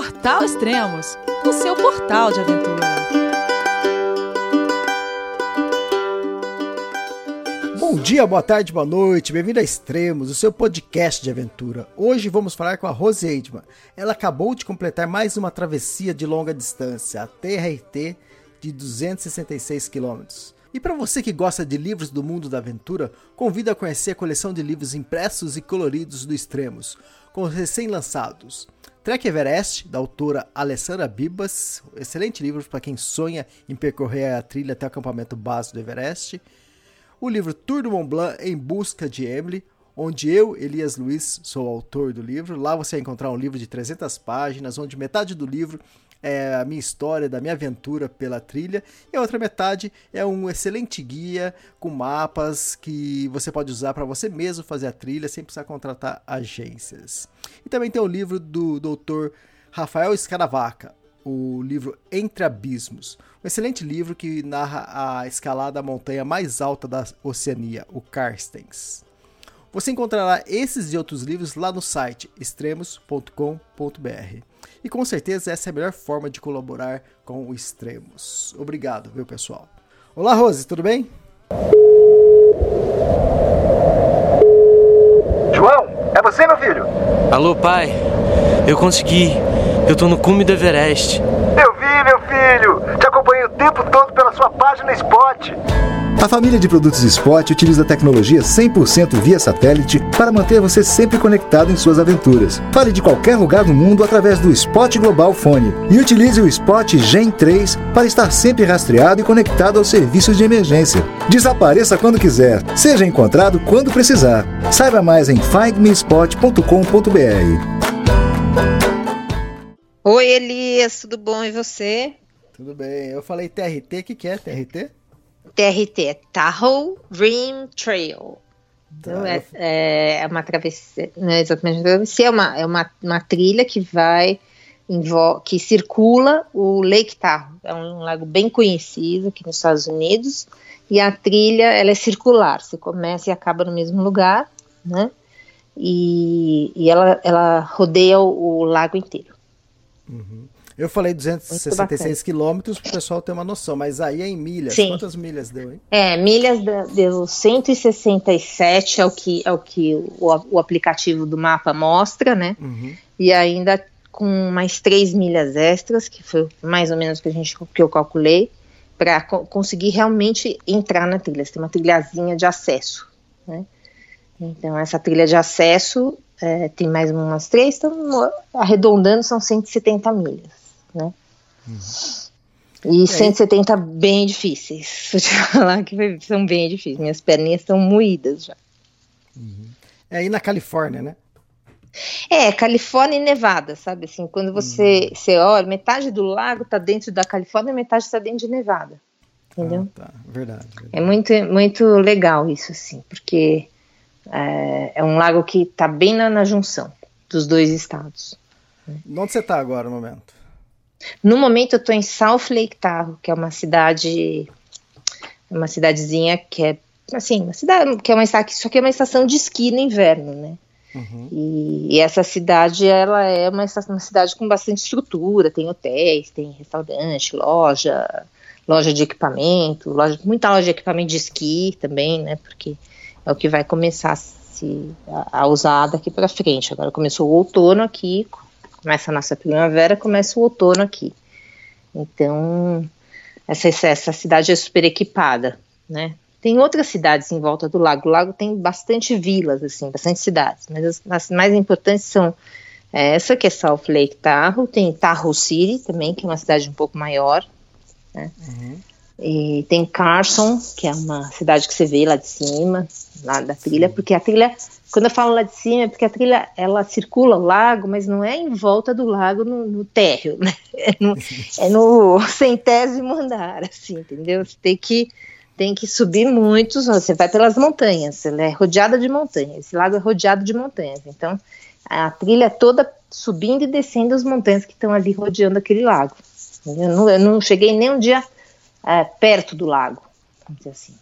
Portal Extremos, o seu portal de aventura. Bom dia, boa tarde, boa noite, bem-vindo a Extremos, o seu podcast de aventura. Hoje vamos falar com a Rose Eidman. Ela acabou de completar mais uma travessia de longa distância, a TRT de 266 quilômetros. E para você que gosta de livros do mundo da aventura, convido a conhecer a coleção de livros impressos e coloridos do Extremos, com os recém-lançados. Trek Everest, da autora Alessandra Bibas, excelente livro para quem sonha em percorrer a trilha até o acampamento base do Everest. O livro Tour do Mont Blanc em Busca de Emily, onde eu, Elias Luiz, sou autor do livro. Lá você vai encontrar um livro de 300 páginas, onde metade do livro é a minha história, da minha aventura pela trilha, e a outra metade é um excelente guia com mapas que você pode usar para você mesmo fazer a trilha sem precisar contratar agências. E também tem o livro do Dr. Rafael Escaravaca, o livro Entre Abismos, um excelente livro que narra a escalada da montanha mais alta da Oceania, o Carstens. Você encontrará esses e outros livros lá no site extremos.com.br. E com certeza essa é a melhor forma de colaborar com o Extremos. Obrigado, viu, pessoal? Olá, Rose, tudo bem? João, é você, meu filho? Alô, pai. Eu consegui. Eu tô no cume do Everest. Eu vi, meu filho. Te acompanhei o tempo todo pela sua página Spot. A família de produtos Spot utiliza tecnologia 100% via satélite para manter você sempre conectado em suas aventuras. Fale de qualquer lugar do mundo através do Spot Global Fone e utilize o Spot Gen 3 para estar sempre rastreado e conectado aos serviços de emergência. Desapareça quando quiser, seja encontrado quando precisar. Saiba mais em findmespot.com.br. Oi, Elias, tudo bom e você? Tudo bem. Eu falei TRT, o que, que é TRT? TRT é Tahoe Rim Trail. Então, é, é, uma travessia, não é exatamente uma travessia, é uma, é uma, uma trilha que vai, que circula o Lake Tahoe. É um lago bem conhecido aqui nos Estados Unidos. E a trilha, ela é circular, você começa e acaba no mesmo lugar, né? E, e ela, ela rodeia o, o lago inteiro. Uhum. Eu falei 266 quilômetros para o pessoal ter uma noção, mas aí é em milhas. Sim. Quantas milhas deu, hein? É, milhas deu 167, é o que, é o, que o, o aplicativo do mapa mostra, né? Uhum. E ainda com mais 3 milhas extras, que foi mais ou menos que, a gente, que eu calculei, para co conseguir realmente entrar na trilha. Você tem uma trilhazinha de acesso, né? Então, essa trilha de acesso é, tem mais umas três, então arredondando são 170 milhas né? Uhum. E, 170 bem difíceis. Vou te falar que são bem difíceis. Minhas perninhas estão moídas já. Uhum. É aí na Califórnia, né? É, Califórnia e Nevada, sabe? Assim, quando você, uhum. você olha, metade do lago está dentro da Califórnia e metade está dentro de Nevada. Entendeu? Ah, tá. verdade, verdade, É muito, muito legal isso, assim, porque é, é um lago que está bem na, na junção dos dois estados. Onde você está agora no momento? No momento eu estou em South Lake Tahoe, que é uma cidade, uma cidadezinha que é assim, uma cidade que é uma isso aqui é uma estação de esqui no inverno, né? Uhum. E, e, essa cidade ela é uma, uma cidade com bastante estrutura, tem hotéis, tem restaurante, loja, loja de equipamento, loja, muita loja de equipamento de esqui também, né? Porque é o que vai começar a, se, a, a usar daqui para frente. Agora começou o outono aqui, começa a nossa primavera, começa o outono aqui. Então, essa, essa cidade é super equipada, né? Tem outras cidades em volta do lago. O lago tem bastante vilas, assim, bastante cidades, mas as, as mais importantes são é, essa que é South Lake Tahoe, tem Tahoe City também, que é uma cidade um pouco maior, né? Uhum. E tem Carson, que é uma cidade que você vê lá de cima, lá da trilha, porque a trilha, quando eu falo lá de cima, é porque a trilha ela circula o lago, mas não é em volta do lago no, no térreo, né? É no, é no centésimo andar, assim, entendeu? Você tem que tem que subir muitos, você vai pelas montanhas, ela é rodeada de montanhas, esse lago é rodeado de montanhas, então a trilha é toda subindo e descendo as montanhas que estão ali rodeando aquele lago. Eu não, eu não cheguei nem um dia é, perto do lago, vamos dizer assim.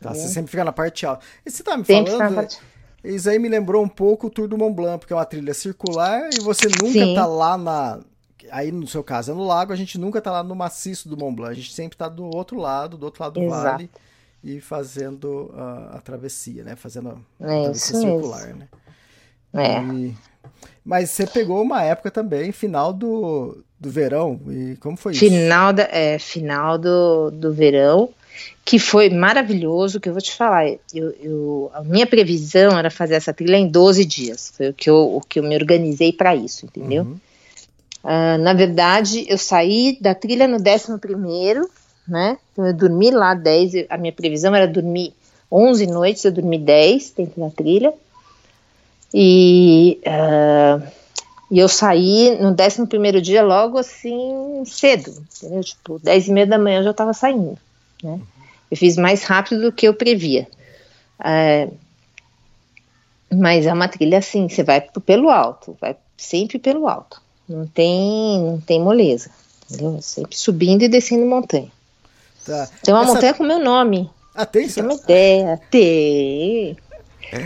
Tá, você sempre fica na parte alta. E você tá me sempre falando. Parte... Isso aí me lembrou um pouco o Tour do Mont Blanc, porque é uma trilha circular e você nunca Sim. tá lá na. Aí no seu caso é no lago, a gente nunca tá lá no maciço do Mont Blanc, a gente sempre tá do outro lado, do outro lado do Exato. vale e fazendo a, a travessia, né? Fazendo a É travessia isso circular, né? É. E- Mas você pegou uma época também, final do, do verão, e como foi isso? Final, da, é, final do, do verão, que foi maravilhoso, que eu vou te falar, eu, eu- a minha previsão era fazer essa trilha em 12 dias, foi o que eu, o que eu me organizei para isso, entendeu? Uhum. Ah, na verdade, eu saí da trilha no 11º, né, então eu dormi lá 10, eu- a minha previsão era dormir 11 noites, eu dormi 10 dentro da trilha, e... ah, e eu saí no 11 dia logo assim, cedo, entendeu? Tipo, 10 e meia da manhã eu já estava saindo, né? Eu fiz mais rápido do que eu previa. É, mas é uma trilha assim, você vai pelo alto, vai sempre pelo alto. Não tem, não tem moleza, entendeu? Sempre subindo e descendo montanha. Tá. Tem uma Essa- montanha com meu nome, Ah, tem tem uma ideia. Tem.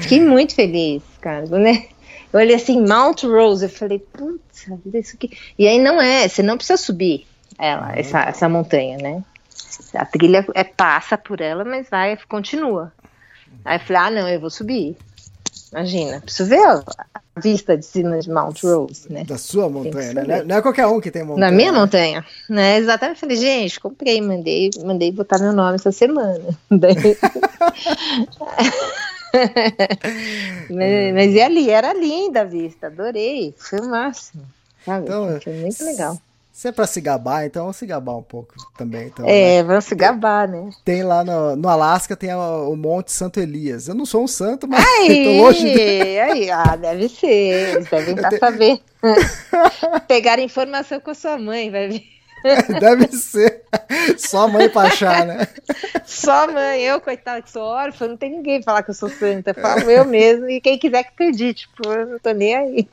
Fiquei muito feliz, cara, né? Eu olhei assim, Mount Rose, eu falei, putz, isso aqui. E aí não é, você não precisa subir ela, essa, essa montanha, né? A trilha é, passa por ela, mas vai, continua. Aí eu falei, ah, não, eu vou subir. Imagina, preciso ver a vista de cima de Mount Rose, né? Da sua montanha, né? Não é- Não é qualquer um que tem montanha. Na minha né? montanha, né? Exatamente. Falei, gente, comprei, mandei, mandei botar meu nome essa semana. Daí- mas, mas e ali, era linda a vista, adorei, foi o máximo. Sabe? Então, foi muito legal. Se é pra se gabar, então vamos se gabar um pouco também. Então, né? É, vamos se gabar, né? Tem lá no, no Alasca, tem o Monte Santo Elias. Eu não sou um santo, mas Aí, tô longe de... aí, ah, deve ser, eles devem estar sabendo. Pegaram informação com a sua mãe, vai ver. Deve ser. Só a mãe pra achar, né? Só a mãe, eu, coitada, que sou órfã, não tem ninguém pra falar que eu sou santa. Eu falo eu mesmo, e quem quiser que acredite, tipo, eu não tô nem aí.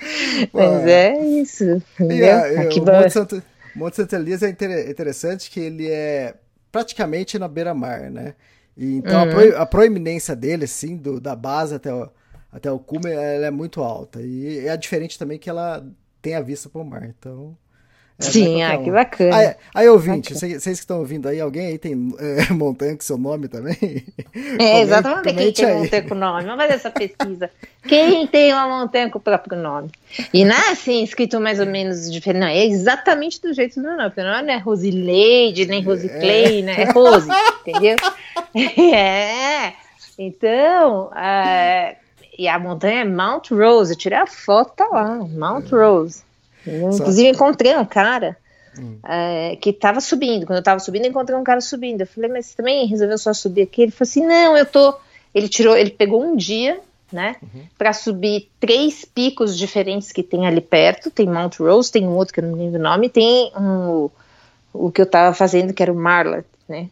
Mas é isso, a- e Aqui o Monte Santo, Monte Santo Elias é inter- interessante que ele é praticamente na beira-mar, né? E, então a, Uhum. pro- a proeminência dele, assim, do, da base até o, até o cume, ela é muito alta. E é diferente também que ela tem a vista para o mar. Então. É, é Sim, qualquer ah, um. que bacana. Aí, aí ouvinte, vocês vocês que estão ouvindo aí, alguém aí tem é, montanha com seu nome também? É, exatamente. Quem tem aí. uma montanha com nome? Vamos fazer essa pesquisa. Quem tem uma montanha com o próprio nome? E não é assim, escrito mais ou menos diferente. Não, é exatamente do jeito do meu nome. Não é Rosileide, nem Rosiclay, né? É Rose, entendeu? É. Então, é, e a montanha é Mount Rose. Eu tirei a foto, tá lá. Mount Rose. Inclusive, encontrei um cara é, que tava subindo. Quando eu tava subindo, eu encontrei um cara subindo. Eu falei, mas você também resolveu só subir aqui? Ele falou assim: não, eu tô. Ele tirou, ele pegou um dia, né, pra subir três picos diferentes que tem ali perto. Tem Mount Rose, tem um outro que eu não lembro o nome, tem um, o que eu tava fazendo, que era o Marla, né.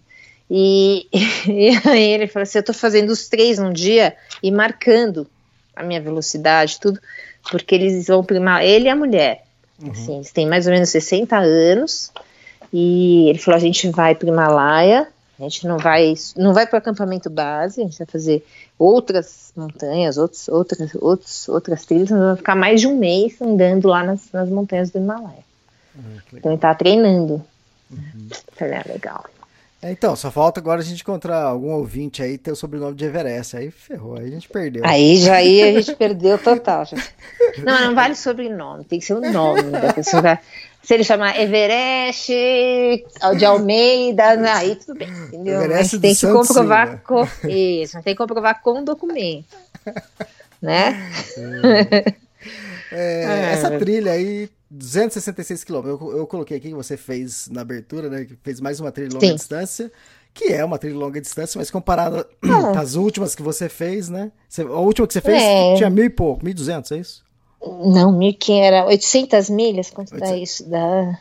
E, e aí ele falou assim: eu tô fazendo os três num dia e marcando a minha velocidade, tudo, porque eles vão primar, ele e a mulher. Assim, eles têm mais ou menos 60 anos. E ele falou: a gente vai para o Himalaia, a gente não vai, não vai para o acampamento base, a gente vai fazer outras montanhas, outros, outras, outros, outras trilhas, nós vamos ficar mais de um mês andando lá nas, nas montanhas do Himalaia. Então ele tá treinando. Falei, ah, legal. É, Então, só falta agora a gente encontrar algum ouvinte aí ter o sobrenome de Everest. Aí ferrou, aí a gente perdeu. Aí já aí a gente perdeu total. Não, não vale sobrenome, tem que ser o nome da pessoa. Se ele chamar Everest de Almeida, aí tudo bem, entendeu? Everest Mas tem do que Santos comprovar Silva. com isso, tem que comprovar com documento. Né? É, É. Essa trilha aí, 266 quilômetros, eu, eu coloquei aqui que você fez na abertura, né? Que fez mais uma trilha de longa Sim. distância, que é uma trilha de longa distância, mas comparada É. às últimas que você fez, né? Você- a última que você fez É. tinha mil e pouco, 1.200, é isso? Não, 1.500 era 800 milhas, quanto dá 800. isso? Dá.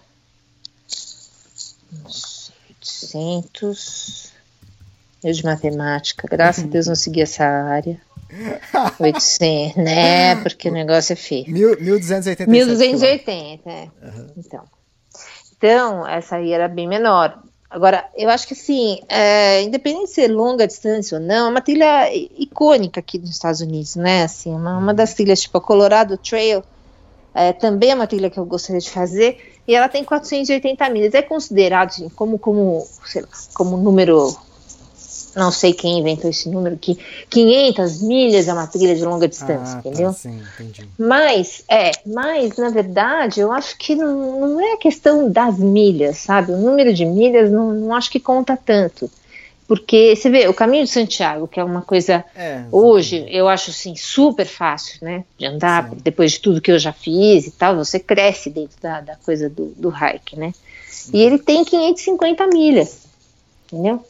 uns 800. Eu de matemática, graças a Deus não segui essa área. 800, né? Porque o negócio é feio. Mil- 1.287 quilômetros. 1280, é. Então. Então, essa aí era bem menor. Agora, eu acho que assim, é, independente de ser longa distância ou não, é uma trilha icônica aqui nos Estados Unidos, né? Assim, uma, uma das trilhas, tipo a Colorado Trail, é, também é uma trilha que eu gostaria de fazer, e ela tem 480 milhas. É considerado, assim, como, como, sei lá, como número não sei quem inventou esse número, que 500 milhas é uma trilha de longa distância, ah, tá, entendeu? Tá, sim, entendi. Mas, é, mas, na verdade, eu acho que não, não é questão das milhas, sabe? O número de milhas não, não acho que conta tanto. Porque você vê, o caminho de Santiago, que é uma coisa é, hoje, eu acho assim, super fácil, né? De andar, sim. depois de tudo que eu já fiz e tal, você cresce dentro da, da coisa do, do hike, né? Sim. E ele tem 550 milhas, entendeu?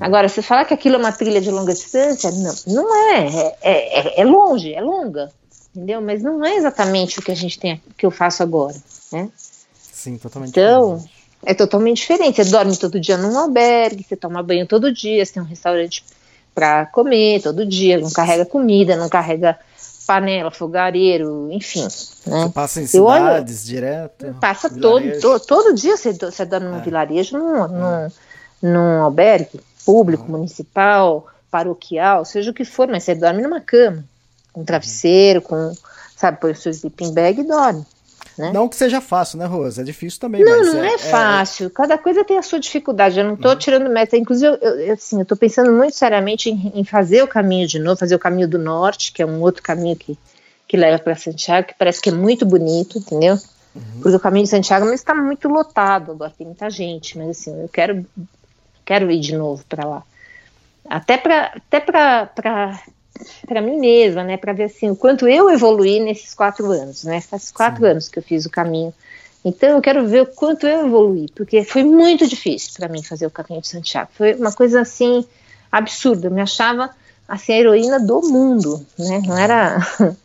Agora, você falar que aquilo é uma trilha de longa distância, não, não é. É, é, é longe, é longa, entendeu? Mas não é exatamente o que a gente tem, que eu faço agora, né? Sim, totalmente. Então, diferente. é totalmente diferente. Você dorme todo dia num albergue, você toma banho todo dia, você tem um restaurante para comer todo dia, não carrega comida, não carrega panela, fogareiro, enfim. Né? Você passa em cidades olho, direto? Passa todo, todo, todo dia você, você dorme num é. vilarejo, num, num, num albergue público, municipal, paroquial, seja o que for, mas você dorme numa cama, com um travesseiro, com, sabe, põe o seu sleeping bag e dorme. Né? Não que seja fácil, né, Rosa? É difícil também. Não, não é, é, fácil. Cada coisa tem a sua dificuldade. Eu não estou uhum. tirando meta. Inclusive, eu, eu, assim, eu tô pensando muito seriamente em, em, fazer o caminho de novo, fazer o caminho do norte, que é um outro caminho que, que leva para Santiago, que parece que é muito bonito, entendeu? Uhum. Porque o caminho de Santiago não está muito lotado agora, tem muita gente, mas assim, eu quero quero ir de novo para lá. Até para até para mim mesma, né, para ver assim o quanto eu evoluí nesses quatro anos, né? Faz quatro Sim. anos que eu fiz o caminho. Então eu quero ver o quanto eu evoluí, porque foi muito difícil para mim fazer o caminho de Santiago. Foi uma coisa assim absurda. Eu me achava assim a heroína do mundo, né? Não era,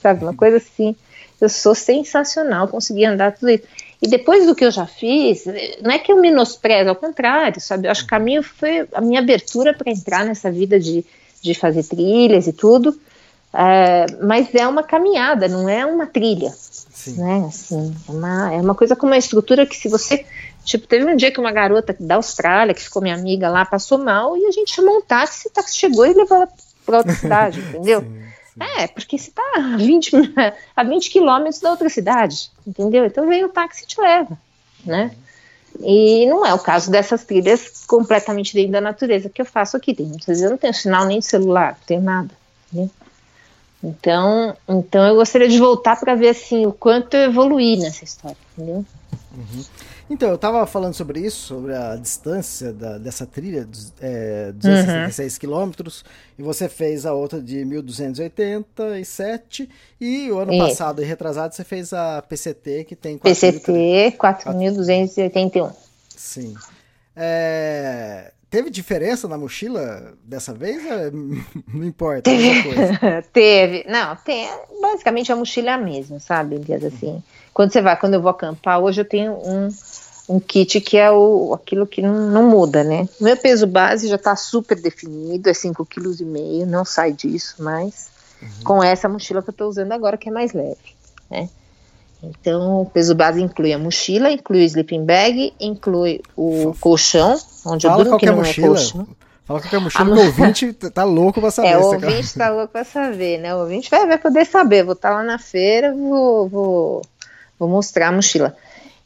sabe, uma coisa assim. Eu sou sensacional, consegui andar tudo isso. E depois do que eu já fiz, não é que eu menosprezo, ao contrário, sabe? Eu acho que o caminho foi a minha abertura para entrar nessa vida de, de fazer trilhas e tudo. É, mas é uma caminhada, não é uma trilha. Sim. Né? Assim, é, uma, é uma coisa com uma estrutura que se você. Tipo, teve um dia que uma garota da Austrália, que ficou minha amiga lá, passou mal e a gente chamou um táxi, o táxi chegou e levou ela para outra cidade, entendeu? Sim. É, porque você está a 20, a 20 quilômetros da outra cidade, entendeu? Então vem o táxi e te leva, né? E não é o caso dessas trilhas completamente dentro da natureza que eu faço aqui. Tem vezes eu não tenho sinal nem de celular, não tenho nada. Né? Então, então eu gostaria de voltar para ver assim o quanto eu evoluí nessa história, entendeu? Uhum. Então, eu estava falando sobre isso, sobre a distância da, dessa trilha, é, 266 uhum. quilômetros, e você fez a outra de 1287, e o ano isso. passado e retrasado você fez a PCT, que tem... PCT 4281. Sim. É, teve diferença na mochila dessa vez? Não importa. Teve. teve. Não, tem. Basicamente a mochila é a mesma, sabe, Elias? Assim, quando você vai, quando eu vou acampar, hoje eu tenho um um kit que é o, aquilo que não, não muda, né? Meu peso base já está super definido, é 5,5 kg, não sai disso mais, uhum. com essa mochila que eu estou usando agora, que é mais leve, né? Então, o peso base inclui a mochila, inclui o sleeping bag, inclui o colchão, onde Fala eu durmo, que não é mochila. é colchão. Fala que a mochila, o ouvinte tá louco pra saber. É, o ouvinte tá louco pra saber, né? O ouvinte vai, vai poder saber. Vou estar tá lá na feira, vou, vou, vou mostrar a mochila.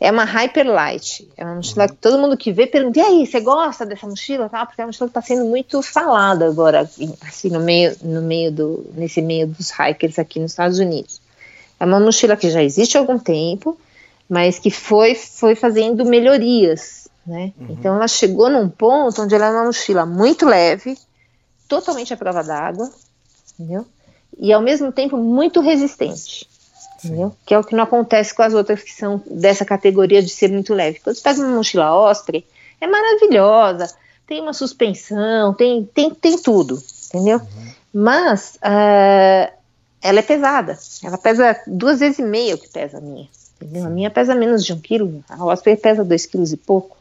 É uma Hyperlight. É uma mochila que todo mundo que vê pergunta: e aí, você gosta dessa mochila? Tá? Porque é uma mochila que está sendo muito falada agora, assim, no meio, no meio do, nesse meio dos hikers aqui nos Estados Unidos. É uma mochila que já existe há algum tempo, mas que foi, foi fazendo melhorias, né? Uhum. Então ela chegou num ponto onde ela é uma mochila muito leve, totalmente à prova d'água, entendeu? E ao mesmo tempo muito resistente entendeu? Que é o que não acontece com as outras que são dessa categoria de ser muito leve. Quando você pega uma mochila Osprey, é maravilhosa, tem uma suspensão, tem, tem, tem tudo, entendeu? Uhum. Mas uh, ela é pesada, ela pesa duas vezes e meia o que pesa a minha, entendeu? A minha pesa menos de um quilo, a Osprey pesa dois quilos e pouco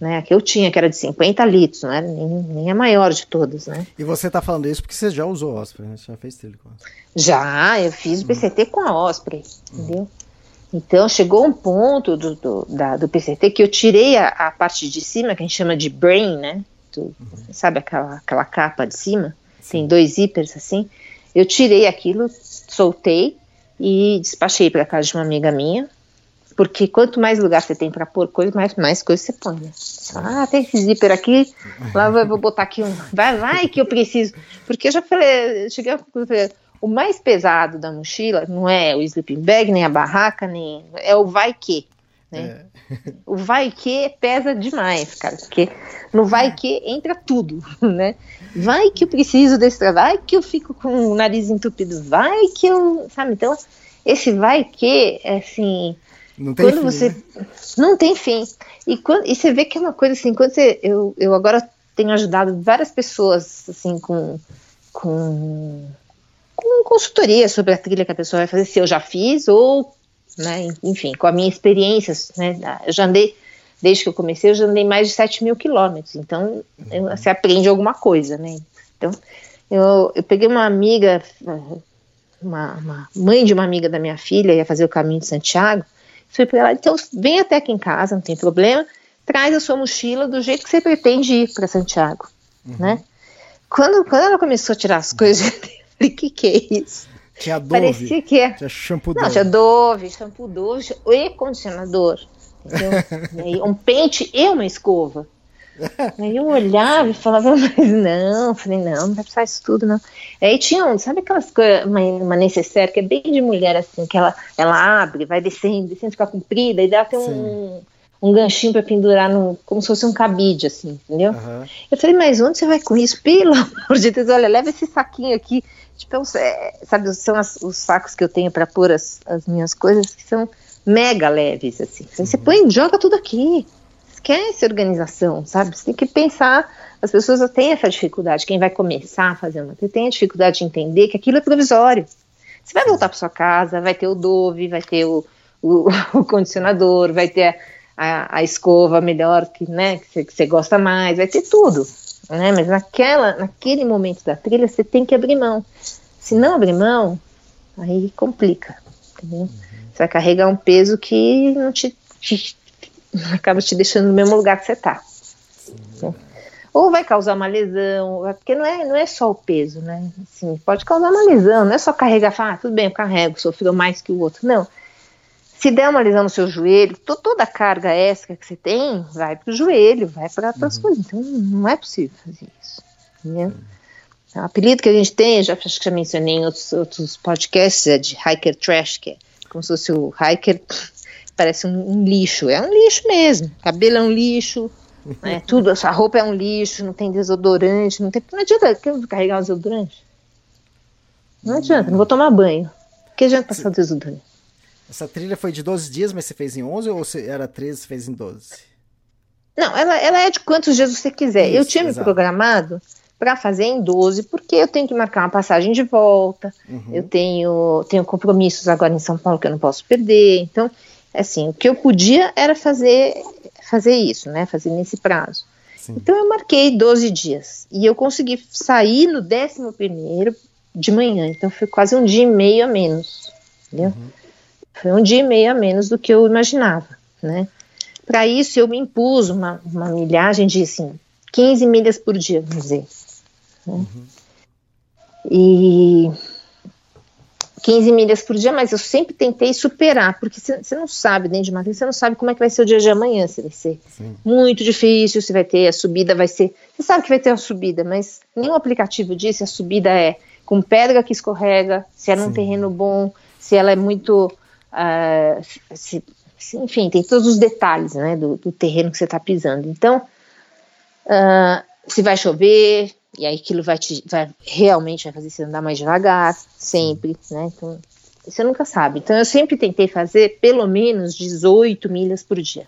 né? Que eu tinha, que era de 50 litros, não era nem, nem a maior de todas, né? E você está falando isso porque você já usou Osprey, né? Você já fez trilha com Osprey. Já, eu fiz o PCT com a Osprey, entendeu? Então chegou um ponto do, do, da, do PCT que eu tirei a, a, parte de cima, que a gente chama de brain, né? Tu, uhum. Sabe aquela, aquela capa de cima? Sim. Tem dois zíperes assim. Eu tirei aquilo, soltei e despachei para casa de uma amiga minha, porque quanto mais lugar você tem para pôr coisa, mais, mais coisa você põe. Né? Ah, tem esse zíper aqui, lá eu vou botar aqui um. Vai, vai que eu preciso. Porque eu já falei, eu cheguei a o mais pesado da mochila não é o sleeping bag, nem a barraca, nem. É o vai que. Né? É. O vai que pesa demais, cara, porque no vai que entra tudo, né? Vai que eu preciso desse trabalho, vai que eu fico com o nariz entupido, vai que eu. Sabe? Então, esse vai que, é assim não tem quando fim, você né? não tem fim. E, quando, e você vê que é uma coisa assim, quando você, eu, eu agora tenho ajudado várias pessoas assim com, com, com consultoria sobre a trilha que a pessoa vai fazer, se eu já fiz ou, né, enfim, com a minha experiência, né, eu já andei, desde que eu comecei, eu já andei mais de 7 mil quilômetros, então eu, uhum. você aprende alguma coisa, né, então eu, eu peguei uma amiga, uma, uma mãe de uma amiga da minha filha, ia fazer o caminho de Santiago, Fui para ela, então vem até aqui em casa, não tem problema, traz a sua mochila do jeito que você pretende ir para Santiago, uhum. né? Quando, quando ela começou a tirar as coisas, eu falei, que que é isso? Tinha Dove, Parecia que é. Tinha shampoo Não, tinha Dove, shampoo Dove e condicionador. Um pente e uma escova. Aí eu olhava e falava, mas não, falei, não, não vai precisar isso tudo, não. Aí tinha um, sabe aquelas coisas, uma, uma necessaire que é bem de mulher, assim, que ela, ela abre, vai descendo, descendo, fica comprida, e dá até um, um ganchinho para pendurar, no, como se fosse um cabide, assim, entendeu? Uhum. Eu falei, mas onde você vai com isso? Pelo amor de Deus, olha, leva esse saquinho aqui. Tipo, é, sabe, são as, os sacos que eu tenho para pôr as, as minhas coisas que são mega leves, assim. Uhum. Você põe, joga tudo aqui esquece organização, sabe? Você tem que pensar. As pessoas têm essa dificuldade. Quem vai começar a fazer uma tem a dificuldade de entender que aquilo é provisório. Você vai voltar para sua casa, vai ter o Dove, vai ter o, o, o condicionador, vai ter a, a, escova melhor que, né, que, você, que você gosta mais, vai ter tudo. Né? Mas naquela, naquele momento da trilha, você tem que abrir mão. Se não abrir mão, aí complica. Entendeu? Uhum. Você vai carregar um peso que não te, te, acaba te deixando no mesmo lugar que você está. Ou vai causar uma lesão, porque não é, não é só o peso, né? Assim, pode causar uma lesão, não é só carregar, falar, ah, tudo bem, eu carrego, sofreu mais que o outro. Não. Se der uma lesão no seu joelho, to, toda a carga extra que você tem vai para o joelho, vai para outras uhum. coisas. Então não é possível fazer isso. Entendeu? O apelido que a gente tem, já acho que já mencionei em outros, outros podcasts, é de hiker trash, que é como se fosse o hiker parece um, um, lixo. É um lixo mesmo. Cabelo é um lixo, né, tudo, a roupa é um lixo, não tem desodorante, não tem. Não adianta carregar um desodorante. Não adianta, não vou tomar banho. Que adianta passar desodorante? Essa trilha foi de 12 dias, mas você fez em 11 ou era 13 e fez em 12? Não, ela, ela é de quantos dias você quiser. Isso, eu tinha exato. me programado para fazer em 12, porque eu tenho que marcar uma passagem de volta, uhum. eu tenho, tenho compromissos agora em São Paulo que eu não posso perder. Então, assim, o que eu podia era fazer fazer isso, né? Fazer nesse prazo. Sim. Então eu marquei 12 dias e eu consegui sair no 11 primeiro de manhã, então foi quase um dia e meio a menos, entendeu? Uhum. Foi um dia e meio a menos do que eu imaginava, né? Para isso eu me impus uma, uma milhagem de assim 15 milhas por dia, vamos dizer. Né? Uhum. E 15 milhas por dia, mas eu sempre tentei superar, porque você não sabe dentro de uma você não sabe como é que vai ser o dia de amanhã, se vai ser Sim. muito difícil, se vai ter a subida, vai ser. Você sabe que vai ter uma subida, mas nenhum aplicativo diz se a subida é com pedra que escorrega, se é num Sim. terreno bom, se ela é muito. Uh, se, se, enfim, tem todos os detalhes né, do, do terreno que você está pisando. Então, uh, se vai chover, e aí aquilo vai te vai, realmente vai fazer você andar mais devagar, sempre, né? Então, você nunca sabe. Então eu sempre tentei fazer pelo menos 18 milhas por dia.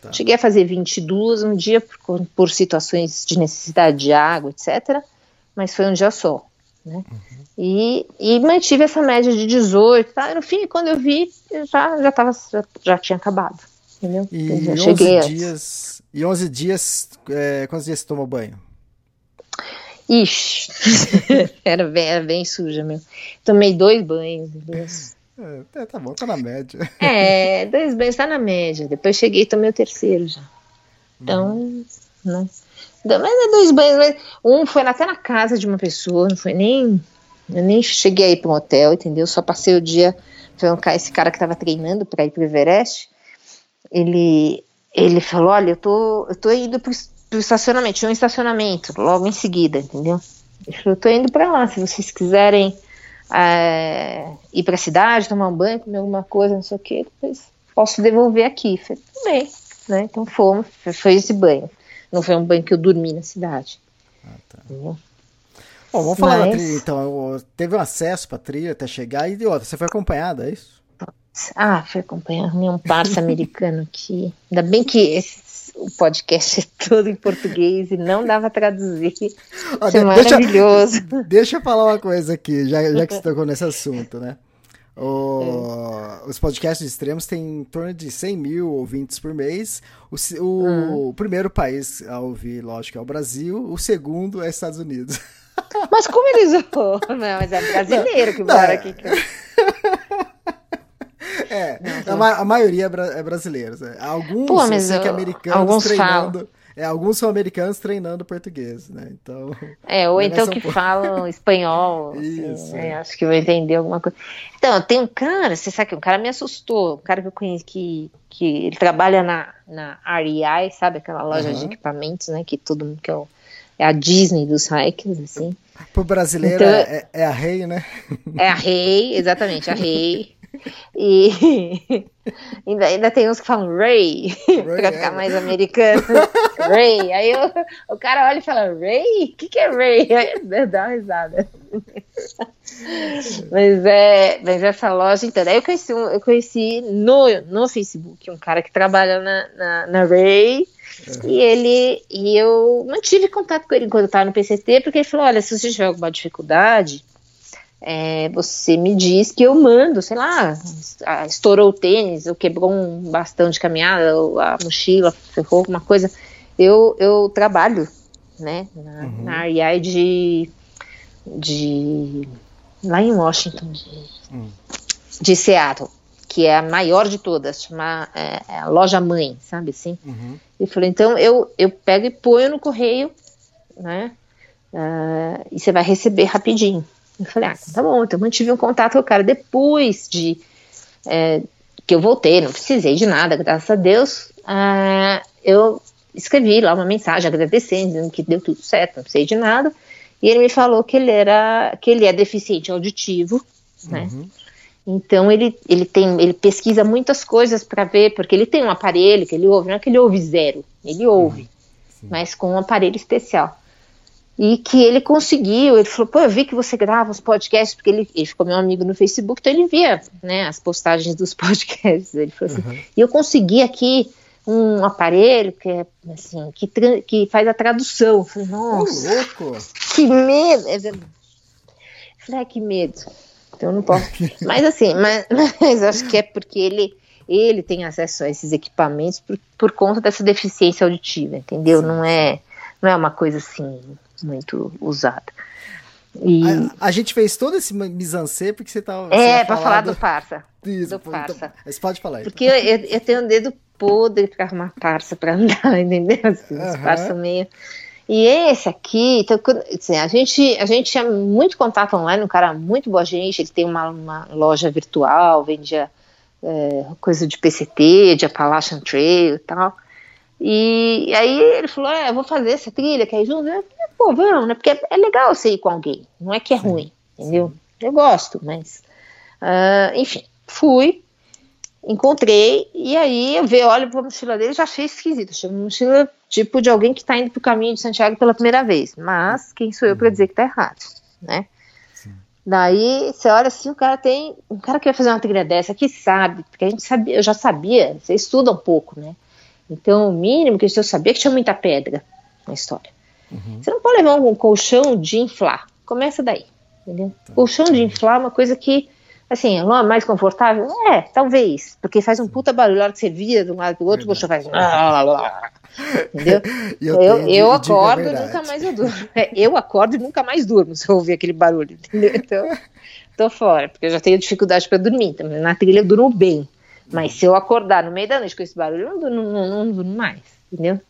Tá. Cheguei a fazer 22 um dia por, por, situações de necessidade de água, etc. Mas foi um dia só. Né? Uhum. E, e, mantive essa média de 18. Tá? No fim, quando eu vi, já, já, tava, já, já tinha acabado. Entendeu? E, 11 dias, e 11 dias, é, quantos dias você tomou banho? Ixi, era, bem, era bem suja mesmo. Tomei dois banhos. É, tá bom, tá na média. É, dois banhos tá na média. Depois cheguei e tomei o terceiro já. Então, uhum. né? Então, mas é dois banhos, mas um foi até na casa de uma pessoa, não foi nem. Eu nem cheguei aí para um hotel, entendeu? Só passei o dia. Foi um, esse cara que estava treinando para ir pro Everest. Ele, ele falou: Olha, eu tô, eu tô indo pro, pro estacionamento. Tinha um estacionamento logo em seguida, entendeu? Eu tô indo para lá. Se vocês quiserem é, ir para a cidade, tomar um banho, comer alguma coisa, não sei o que, depois posso devolver aqui. Falei, tudo bem, né? Então fomos, foi esse banho. Não foi um banho que eu dormi na cidade. Ah, tá. Bom, vamos falar Mas... da trilha então. Teve um acesso pra trilha até chegar e de outra. Você foi acompanhada, é isso? Ah, foi acompanhar um parça americano aqui. Ainda bem que esse o podcast é todo em português e não dava traduzir. Isso é maravilhoso. Deixa eu falar uma coisa aqui, já, já que você tocou nesse assunto, né? O, é. Os podcasts extremos têm em torno de 100 mil ouvintes por mês. O, o, hum. o, primeiro país a ouvir, lógico, é o Brasil. O segundo é Estados Unidos. Mas como eles. Não, mas é brasileiro que mora aqui. É, a, a, maioria é, é brasileira. Né? Alguns Pô, mas eu, que americanos alguns treinando. Falam. É, alguns são americanos treinando português, né? Então. É, ou então que falam espanhol. Assim, Isso. Assim, né? Acho que vou entender alguma coisa. Então, tem um cara, você sabe que um cara me assustou, um cara que eu conheço que, que ele trabalha na, na REI, sabe? Aquela loja uhum. de equipamentos, né? Que todo mundo que é, o, é a Disney dos hikers, assim. Pro brasileiro então, é, é, a Rei, né? É a Rei, exatamente, a Rei. E ainda, ainda tem uns que falam Ray, Ray pra ficar é. mais americano. Ray. Aí eu, o cara olha e fala, Ray? O que, que é Ray? Aí dá uma risada. mas, é, mas essa loja, então, aí eu conheci, eu conheci no, no Facebook um cara que trabalha na, na, na Ray. E ele e eu mantive contato com ele enquanto eu estava no PCT, porque ele falou: olha, se você tiver alguma dificuldade, é, você me diz que eu mando, sei lá, estourou o tênis, ou quebrou um bastão de caminhada, ou a mochila ferrou alguma coisa. Eu, eu trabalho, né, na, uhum. na de, de. lá em Washington, de, uhum. de Seattle, que é a maior de todas, chama é, é a loja mãe, sabe assim? Uhum. Eu falei, então eu, eu pego e ponho no correio, né, uh, e você vai receber rapidinho. Eu falei, ah, tá bom, então mantive um contato com o cara. Depois de é, que eu voltei, não precisei de nada, graças a Deus, ah, eu escrevi lá uma mensagem agradecendo, dizendo que deu tudo certo, não precisei de nada. E ele me falou que ele era, que ele é deficiente auditivo, né? Uhum. Então ele, ele tem, ele pesquisa muitas coisas para ver, porque ele tem um aparelho que ele ouve, não é que ele ouve zero, ele ouve, uhum. mas com um aparelho especial e que ele conseguiu, ele falou, pô, eu vi que você grava os podcasts, porque ele, ele ficou meu amigo no Facebook, então ele via, né, as postagens dos podcasts, ele falou assim, uhum. e eu consegui aqui um aparelho que é, assim, que, que faz a tradução, eu falei, nossa, oh, louco. que medo, é. Eu falei, ah, que medo, então eu não posso, mas assim, mas, mas acho que é porque ele, ele tem acesso a esses equipamentos por, por conta dessa deficiência auditiva, entendeu, Sim. não é, não é uma coisa assim muito usada. E... A, a, gente fez todo esse misancê porque você tava. É, para falar do, parça. Isso, do parça. Então, pode falar aí. Porque eu, eu, tenho um dedo podre para arrumar parça para andar, entendeu? Assim, uhum. parça meio. E esse aqui, então, assim, a, gente, a gente tinha muito contato online, um cara muito boa gente, ele tem uma, uma loja virtual, vendia é, coisa de PCT, de Appalachian Trail e tal. E, e aí ele falou: é, eu vou fazer essa trilha, quer ir junto? Eu falei, pô, vamos, né? Porque é, é legal você ir com alguém, não é que é sim, ruim, entendeu? Eu gosto, mas. Uh, enfim, fui, encontrei, e aí eu vi, olho pra mochila dele já achei esquisito. Achei uma mochila tipo de alguém que está indo pro caminho de Santiago pela primeira vez. Mas quem sou eu para dizer que tá errado, né? Daí você olha assim, o cara tem. Um cara que vai fazer uma trilha dessa que sabe, porque a gente sabia, eu já sabia, você estuda um pouco, né? Então, o mínimo que eu sabia é que tinha muita pedra na história. Uhum. Você não pode levar um colchão de inflar. Começa daí. Entendeu? Tá. Colchão de inflar é uma coisa que, assim, não é mais confortável? É, talvez. Porque faz um puta barulho. Na hora que você vira de um lado do outro, o colchão faz. Entendeu? eu, eu, eu acordo e nunca mais eu durmo. É, eu acordo e nunca mais durmo se eu ouvir aquele barulho. Entendeu? Então, tô fora, porque eu já tenho dificuldade para dormir. Então, na trilha eu durmo bem. Mas se eu acordar no meio da noite com esse barulho, eu não não, não durmo mais, entendeu?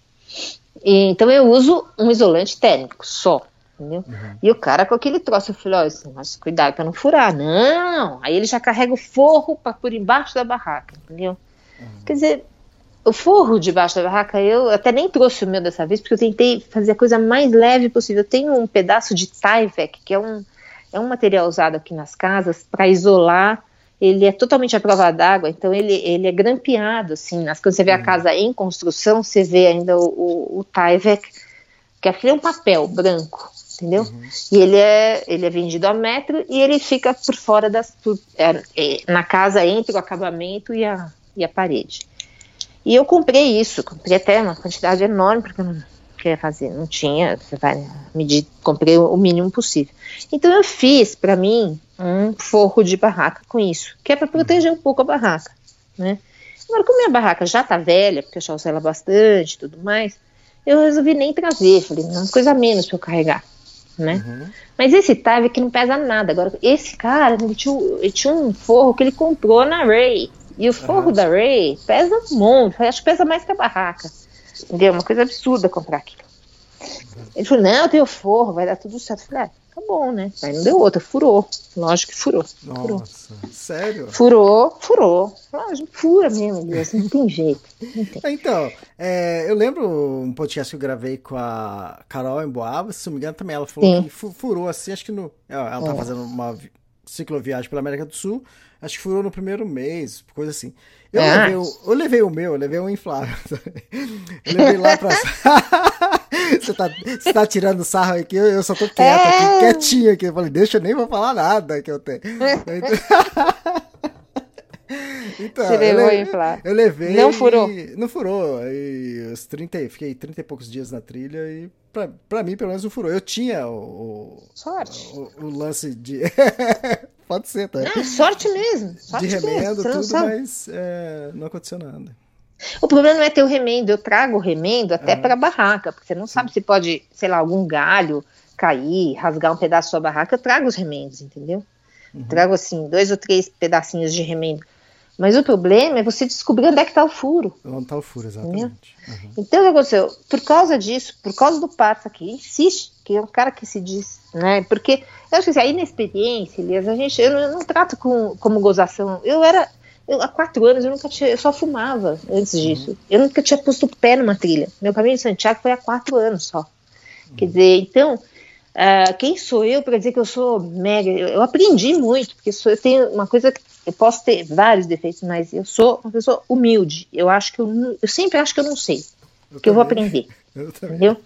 E, então eu uso um isolante térmico só, entendeu? Uhum. E o cara com aquele troço, eu falei, ó, mas cuidado para não furar. Não! Aí ele já carrega o forro para por embaixo da barraca, entendeu? Uhum. Quer dizer, o forro debaixo da barraca, eu até nem trouxe o meu dessa vez, porque eu tentei fazer a coisa mais leve possível. Eu tenho um pedaço de Tyvek, que é um, é um material usado aqui nas casas para isolar ele é totalmente à prova d'água, então ele, ele é grampeado, assim, quando você vê a uhum. casa em construção, você vê ainda o, o, o Tyvek, que é um papel branco, entendeu? Uhum. E ele é, ele é vendido a metro e ele fica por fora das, por, é, é, na casa entre o acabamento e a, e a parede. E eu comprei isso, comprei até uma quantidade enorme, porque eu não, quer fazer, não tinha, você vai medir, comprei o mínimo possível. Então eu fiz para mim um forro de barraca com isso, que é para proteger um pouco a barraca, né? Agora, como minha barraca já tá velha, porque eu já usei ela bastante e tudo mais, eu resolvi nem trazer, falei, não, coisa menos para eu carregar, né? Uhum. Mas esse Tave que não pesa nada. Agora, esse cara, ele tinha, ele tinha um forro que ele comprou na Ray. E o forro da Ray pesa um monte, acho que pesa mais que a barraca. Entendeu? Uma coisa absurda comprar aquilo. Ele falou, não, eu tenho forro, vai dar tudo certo. Eu falei, ah, tá bom, né? Aí não deu outra, furou. Lógico que furou. Nossa, furou. sério? Furou, furou. Lógico, fura mesmo, Elias, não tem jeito. Não tem. Então, é, eu lembro um podcast que eu gravei com a Carol em Boava, se não me engano também, ela falou Sim. que furou assim, acho que no. Ela tá é. fazendo uma cicloviagem pela América do Sul, acho que furou no primeiro mês, coisa assim. Eu, é. levei, o, eu levei o meu, eu levei um inflável. Eu levei lá pra. você, tá, você tá tirando sarro aqui, eu, só tô quieto é. aqui, quietinho aqui. Eu falei, deixa eu nem vou falar nada que eu tenho. Então, Você levou eu, inflar. eu levei. Não furou. não furou. E os 30, fiquei 30 e poucos dias na trilha e pra, pra mim, pelo menos, não furou. Eu tinha o. Sorte. O, o lance de. Pode ser, tá? Não, sorte mesmo. Sorte de remendo, mesmo. tudo, mas é, não aconteceu nada. O problema não é ter o remendo, eu trago o remendo até para a barraca, porque você não sabe se pode, sei lá, algum galho cair, rasgar um pedaço da sua barraca, eu trago os remendos, entendeu? Uhum. Trago assim, dois ou três pedacinhos de remendo. Mas o problema é você descobrir onde é que está o furo. Onde está o furo, exatamente. Uhum. Então, o que aconteceu? Por causa disso, por causa do parto aqui, insiste, que é um cara que se diz, né? Porque eu acho que assim, a inexperiência, Elias, a gente, eu não, eu não trato com, como gozação. Eu era, eu, há quatro anos eu nunca tinha, eu só fumava antes disso. Uhum. Eu nunca tinha posto o pé numa trilha. Meu caminho de Santiago foi há quatro anos só. Uhum. Quer dizer, então, uh, quem sou eu para dizer que eu sou mega? Eu, aprendi muito, porque sou, eu tenho uma coisa que eu posso ter vários defeitos, mas eu sou uma pessoa humilde. Eu acho que eu, eu sempre acho que eu não sei, eu que eu vou aprender. Eu entendeu?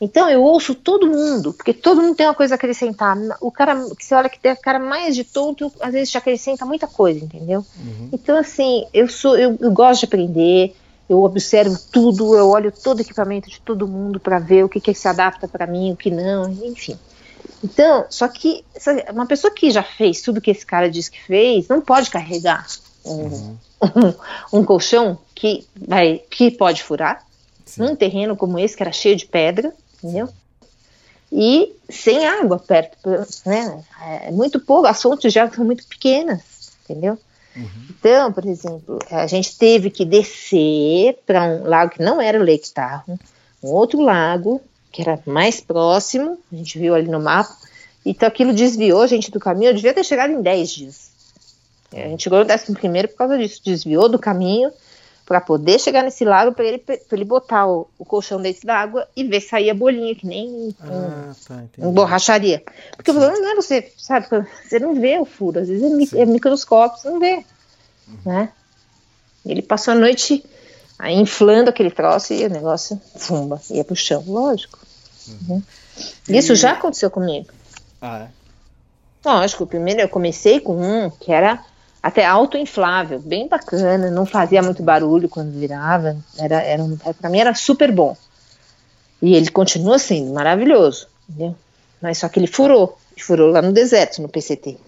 Então eu ouço todo mundo, porque todo mundo tem uma coisa a acrescentar. O cara que você olha que tem o cara mais de todo, às vezes te acrescenta muita coisa, entendeu? Uhum. Então assim, eu sou, eu, eu, gosto de aprender. Eu observo tudo, eu olho todo o equipamento de todo mundo para ver o que, que se adapta para mim, o que não, enfim. Então, só que uma pessoa que já fez tudo que esse cara diz que fez, não pode carregar um, uhum. um, um colchão que vai que pode furar Sim. num terreno como esse que era cheio de pedra entendeu? E sem água perto, né? É muito pouco, as fontes de água são muito pequenas, entendeu? Uhum. Então, por exemplo, a gente teve que descer para um lago que não era o Lake Tahoe, um outro lago que era mais próximo, a gente viu ali no mapa, então aquilo desviou a gente do caminho, eu devia ter chegado em 10 dias. A gente chegou no 11 primeiro por causa disso, desviou do caminho, para poder chegar nesse lago para ele, ele botar o, o colchão dentro da água e ver sair a bolinha, que nem ah, tá, um, borracharia. Porque Sim. o problema não é você, sabe, você não vê o furo, às vezes é, é microscópio, você não vê, uhum. né? Ele passou a noite aí, inflando aquele troço e o negócio, fumba, ia pro chão, lógico. Uhum. Né? Isso e... já aconteceu comigo. Ah, é? Lógico, primeiro eu comecei com um que era até autoinflável, bem bacana, não fazia muito barulho quando virava, era, era, para mim era super bom. E ele continua sendo maravilhoso, entendeu? Mas só que ele furou, furou lá no deserto, no PCT.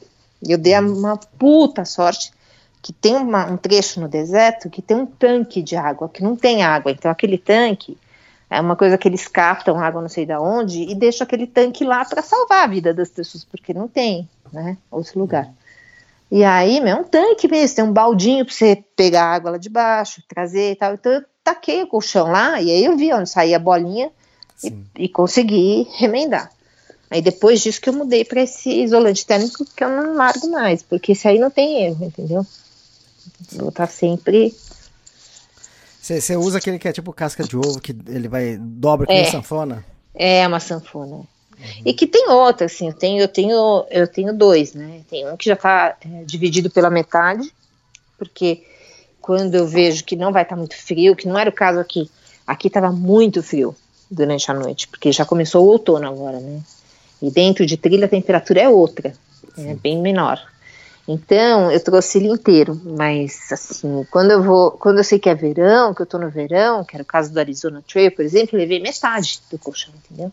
E eu dei uma puta sorte que tem uma, um trecho no deserto que tem um tanque de água, que não tem água. Então aquele tanque, é uma coisa que eles captam água não sei da onde e deixam aquele tanque lá para salvar a vida das pessoas, porque não tem, né, outro lugar. E aí, meu, é um tanque mesmo, tem um baldinho para você pegar a água lá de baixo, trazer e tal. Então eu taquei o colchão lá e aí eu vi onde saía a bolinha e, e, consegui remendar. Aí depois disso que eu mudei para esse isolante térmico que eu não largo mais, porque esse aí não tem erro, entendeu? Vou estar sempre você usa aquele que é tipo casca de ovo, que ele vai dobra com É. uma sanfona? É uma sanfona. E que tem outra, assim, eu tenho, eu tenho, eu tenho dois, né? Tem um que já está dividido pela metade, porque quando eu vejo que não vai estar muito frio, que não era o caso aqui, aqui estava muito frio durante a noite, porque já começou o outono agora, né? E dentro de trilha a temperatura é outra, é bem menor. Então, eu trouxe ele inteiro, mas assim, quando eu vou, quando eu sei que é verão, que eu tô no verão, que era o caso do Arizona Trail, por exemplo, eu levei metade do colchão, entendeu?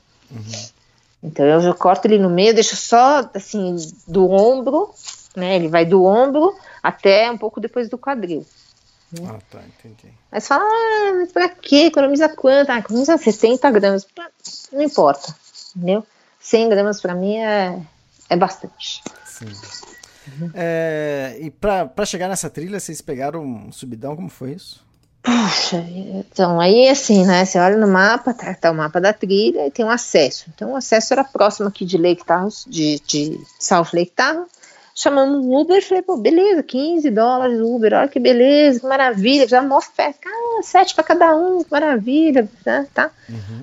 Então eu já corto ele no meio, deixo só assim do ombro, né? Ele vai do ombro até um pouco depois do quadril. Ah, tá, entendi. Aí você fala, ah, mas pra quê? Economiza quanto? Ah, economiza 60 gramas. Não importa, entendeu? 100 gramas pra mim é, é bastante. Sim. É, e pra, pra chegar nessa trilha, vocês pegaram um subidão, como foi isso? Puxa, então aí assim, né? Você olha no mapa, tá, tá o mapa da trilha e tem um acesso. Então o acesso era próximo aqui de Lake Tahoe, de, de South Lake Tahoe. Chamamos um Uber, falei, pô, beleza, 15 dólares o Uber, olha que beleza, que maravilha, já mó festa, ah, sete para cada um, que maravilha, né, tá?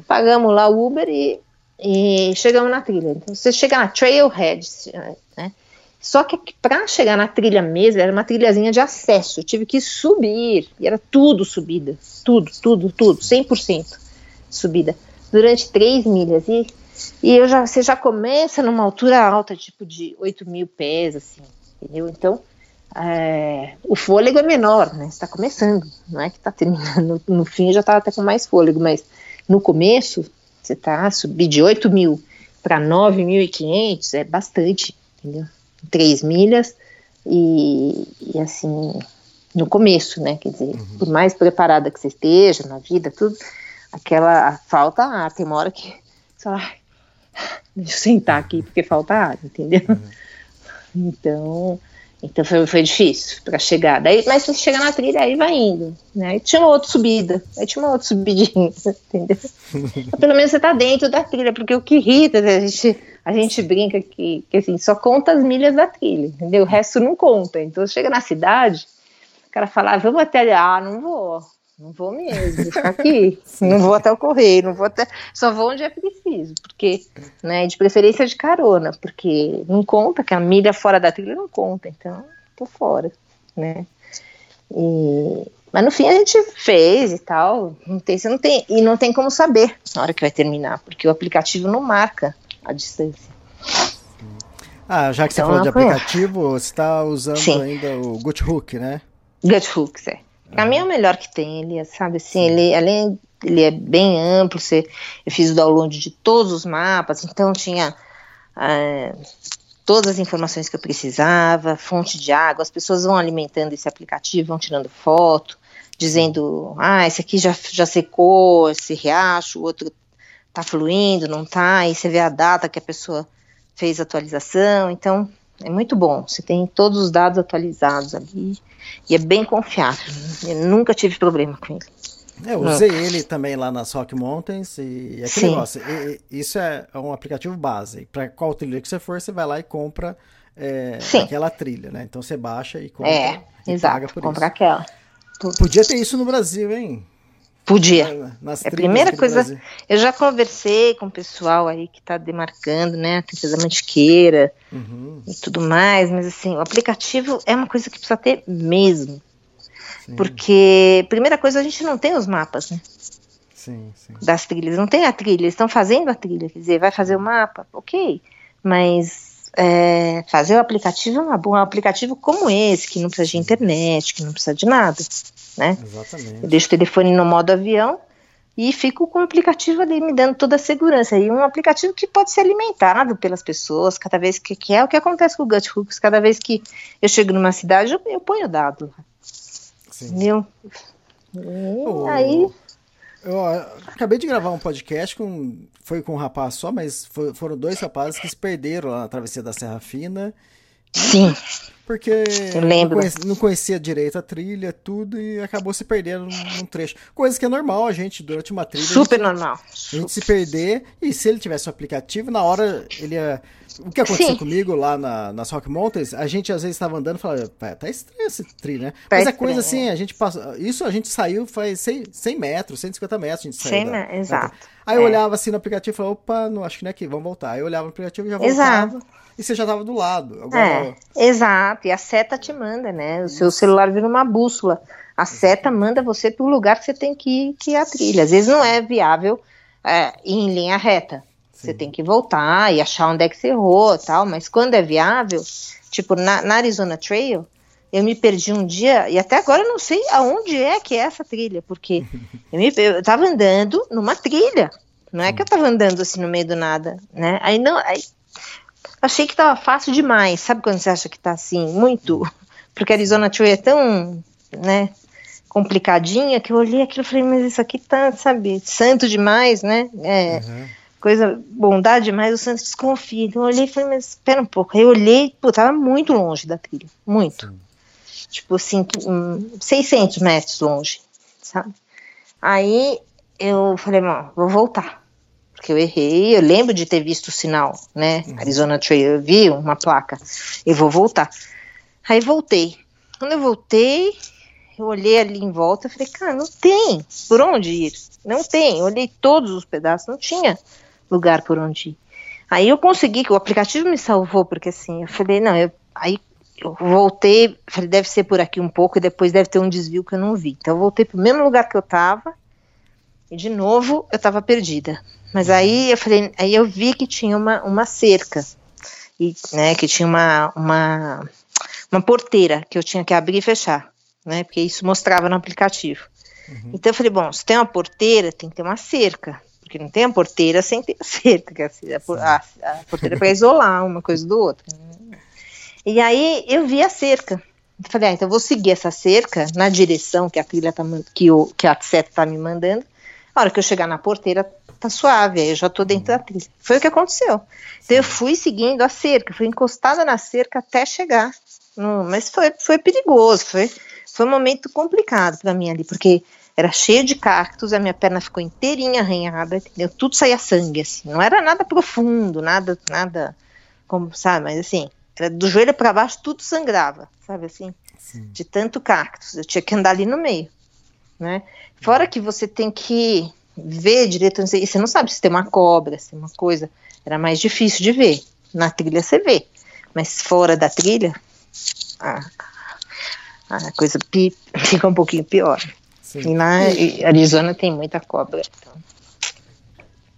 Pagamos lá o Uber e, e chegamos na trilha. Então você chega na Trailhead, né? Só que para chegar na trilha mesmo, era uma trilhazinha de acesso. Eu tive que subir, e era tudo subida. Tudo, tudo, tudo, 100% subida. Durante três milhas. E, e eu já, você já começa numa altura alta, tipo de 8 mil pés, assim, entendeu? Então, é, o fôlego é menor, né? Está começando, não é que está terminando. No, no fim já está até com mais fôlego, mas no começo, você está subir de 8 mil para 9.500 é bastante, entendeu? Três milhas e, e, assim no começo, né? Quer dizer, por mais preparada que você esteja na vida, tudo, aquela falta ar. Tem uma hora que você fala, "Ai, deixa eu sentar aqui porque falta ar, entendeu? Então, então foi, foi difícil para chegar. Daí, mas se chega na trilha, aí vai indo, né? Aí tinha uma outra subida, aí tinha uma outra subidinha, entendeu? Mas pelo menos você tá dentro da trilha, porque o que irrita, né, a gente, a gente brinca que, que assim, só conta as milhas da trilha, entendeu? O resto não conta. Então chega na cidade, o cara fala, ah, vamos até ali, ah, não vou. Não vou mesmo, vou ficar aqui. não vou até o correio, não vou até. Só vou onde é preciso, porque, né, de preferência de carona, porque não conta, que a milha fora da trilha não conta, então tô fora, né? E, mas no fim a gente fez e tal. Não tem, você não tem, e não tem como saber na hora que vai terminar, porque o aplicativo não marca a distância. Ah, já que Então, você falou de aplicativo, você está usando Sim. ainda o Guthhook, né? Gut Hooks, é. Pra mim é o melhor que tem, ele é, sabe assim, ele além ele é bem amplo, você, eu fiz o download de todos os mapas, então tinha ah, todas as informações que eu precisava, fonte de água, as pessoas vão alimentando esse aplicativo, vão tirando foto, dizendo, ah, esse aqui já, já secou, esse riacho, o outro tá fluindo, não tá, aí você vê a data que a pessoa fez a atualização, então é muito bom, você tem todos os dados atualizados ali, e é bem confiável, eu nunca tive problema com ele. É, Eu usei ele também lá nas Rock Mountains e aquele Sim. negócio, e- e- isso é um aplicativo base. Para qual trilha que você for, você vai lá e compra é, aquela trilha, né? Então você baixa e compra É, e exato, paga por comprar isso. aquela. Podia ter isso no Brasil, hein? Podia. Nas É a primeira coisa, eu já conversei com o pessoal aí que está demarcando, né, a trilha da Mantiqueira Uhum, e tudo mais, mas assim, o aplicativo é uma coisa que precisa ter mesmo. sim, Porque, primeira coisa, a gente não tem os mapas né, sim, sim. das trilhas, não tem a trilha, eles estão fazendo a trilha, quer dizer, vai fazer o mapa, ok, mas é, fazer o aplicativo é uma boa, um aplicativo como esse, que não precisa de internet, que não precisa de nada, né? Eu Exatamente. deixo o telefone no modo avião e fico com o aplicativo ali me dando toda a segurança. E um aplicativo que pode ser alimentado pelas pessoas cada vez que, que é o que acontece com o Gut Hooks. Cada vez que eu chego numa cidade, eu, eu ponho o dado. Sim. Entendeu? E aí. Eu acabei de gravar um podcast com. Foi com um rapaz só, mas foi- foram dois rapazes que se perderam lá na travessia da Serra Fina. Sim, Porque Eu lembro. Não, conhecia, não conhecia direito a trilha, tudo, e acabou se perdendo num, trecho. Coisa que é normal a gente, durante uma trilha, super gente, normal. a gente se perder, e se ele tivesse um aplicativo, na hora ele ia. O que aconteceu Sim. comigo lá na, nas Rock Mountains, a gente às vezes estava andando e falava, "Pá, tá estranho esse trilho, né? Tá Mas é coisa assim, a gente passa. Isso a gente saiu faz 100, 100 metros, 150 metros, a gente saiu. 100 da- me- exato. Aí eu É. olhava assim no aplicativo e falava, opa, não acho que não é aqui, vamos voltar. Aí eu olhava no aplicativo e já Exato. E você já tava do lado. É, exato. E a seta te manda, né? O seu celular vira uma bússola. A seta manda você para o lugar que você tem que ir, que é a trilha. Às vezes não é viável é, ir em linha reta. Você tem que voltar e achar onde é que você errou e tal. Mas quando é viável, tipo na, na Arizona Trail, eu me perdi um dia e até agora eu não sei aonde é que é essa trilha, porque eu, me, eu tava andando numa trilha. Não é que eu tava andando assim no meio do nada, né? Aí não, aí achei que tava fácil demais. Sabe quando você acha que tá assim, muito? Porque a Arizona Trail é tão, né, complicadinha que eu olhei aquilo e falei, mas isso aqui tá, sabe, santo demais, né? É, coisa, bondade demais, o santo desconfia. Então eu olhei e falei, mas espera um pouco. Aí eu olhei, pô, tava muito longe da trilha, muito. Tipo assim, hum, 600 metros longe, sabe? Aí eu falei, mano, vou voltar porque eu errei, eu lembro de ter visto o sinal, né? Arizona Trail, eu vi uma placa, eu vou voltar. Aí voltei. Quando eu voltei, eu olhei ali em volta e falei, cara, não tem por onde ir. Não tem. Eu olhei todos os pedaços, não tinha lugar por onde ir. Aí eu consegui, que o aplicativo me salvou, porque assim, eu falei, não, eu, aí eu voltei, falei, deve ser por aqui um pouco e depois deve ter um desvio que eu não vi. Então eu voltei pro mesmo lugar que eu tava e de novo eu tava perdida. Mas aí eu falei, aí eu vi que tinha uma, uma cerca e né, que tinha uma, uma uma porteira que eu tinha que abrir e fechar, né? Porque isso mostrava no aplicativo. Então eu falei, bom, se tem uma porteira, tem que ter uma cerca, porque não tem a porteira sem ter a cerca, que a, a, a porteira é para isolar uma coisa do outro. E aí eu vi a cerca. Eu falei, ah, então eu vou seguir essa cerca na direção que a trilha tá, que, o, que a seta tá me mandando. A hora que eu chegar na porteira, tá suave, aí eu já tô dentro da trilha. Foi o que aconteceu. Então eu fui seguindo a cerca, fui encostada na cerca até chegar. no- mas foi, foi perigoso, foi, foi um momento complicado para mim ali, porque era cheio de cactos, a minha perna ficou inteirinha arranhada, entendeu? Tudo saía sangue, assim. Não era nada profundo, nada, nada, como, sabe, mas assim, era do joelho para baixo tudo sangrava, sabe assim? De tanto cactos. Eu tinha que andar ali no meio, né? Fora que você tem que ver direito, não sei, você não sabe se tem uma cobra, se tem uma coisa. Era mais difícil de ver. Na trilha você vê, mas fora da trilha, a, a coisa pi- fica um pouquinho pior. E sim. na Arizona tem muita cobra. então.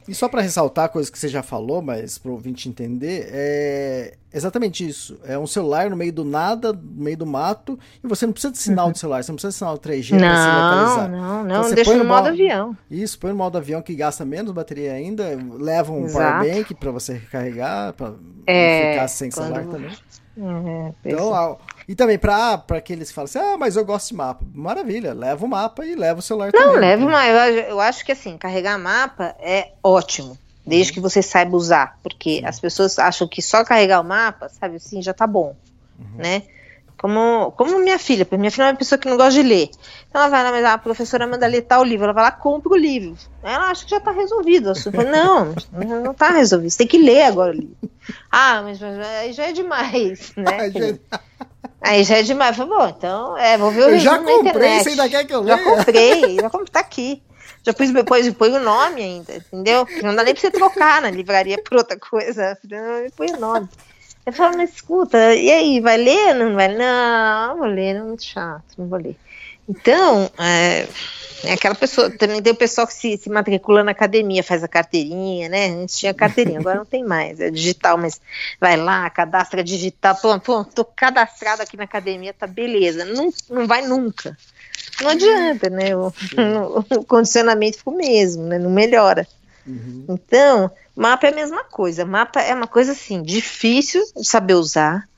E só para ressaltar a coisa que você já falou, mas para o ouvinte entender, é exatamente isso. É um celular no meio do nada, no meio do mato, e você não precisa de sinal de celular, você não precisa de sinal 3G para se Não, localizar. não, Então não, você deixa põe no modo avião. Isso, põe no modo avião que gasta menos bateria ainda, leva um Exato. powerbank para você recarregar, para É, ficar sem quando- celular também. Pois Então, e também para aqueles que falam assim, ah, mas eu gosto de mapa. Maravilha, leva o mapa e leva o celular também. Não, leva uma. Eu, eu acho que assim, carregar mapa é ótimo. Desde Uhum. que você saiba usar. Porque as pessoas acham que só carregar o mapa, sabe assim, já tá bom. Uhum. Né? Como, como minha filha, porque minha filha é uma pessoa que não gosta de ler. Então ela vai lá, mas a professora manda ler tal livro, ela vai lá, compra o livro. Ela acha que já tá resolvido. o assunto. Não, não tá resolvido. Você tem que ler agora o livro. Ah, mas, mas aí já é demais, né? Aí já- já é demais. Eu falei, bom, então, é, vou ver o Eu já na comprei, internet. você ainda quer que eu Já leia? comprei, já comprei, tá aqui. Já pus depois põe o nome ainda, entendeu? Não dá nem pra você trocar na livraria por outra coisa. Põe o nome. Eu falo, mas escuta, e aí, vai ler? Não vai? Não, não vou ler, é muito chato, não vou ler. Então, é, é aquela pessoa, também tem o pessoal que se, se matricula na academia, faz a carteirinha, né? Antes tinha carteirinha, agora não tem mais, é digital, mas vai lá, cadastra digital, pô, pô, tô cadastrado aqui na academia, tá beleza. Não, não vai nunca. Não adianta, né? O, o condicionamento fica o mesmo, né? Não melhora. Então, mapa é a mesma coisa. Mapa é uma coisa assim, difícil de saber usar,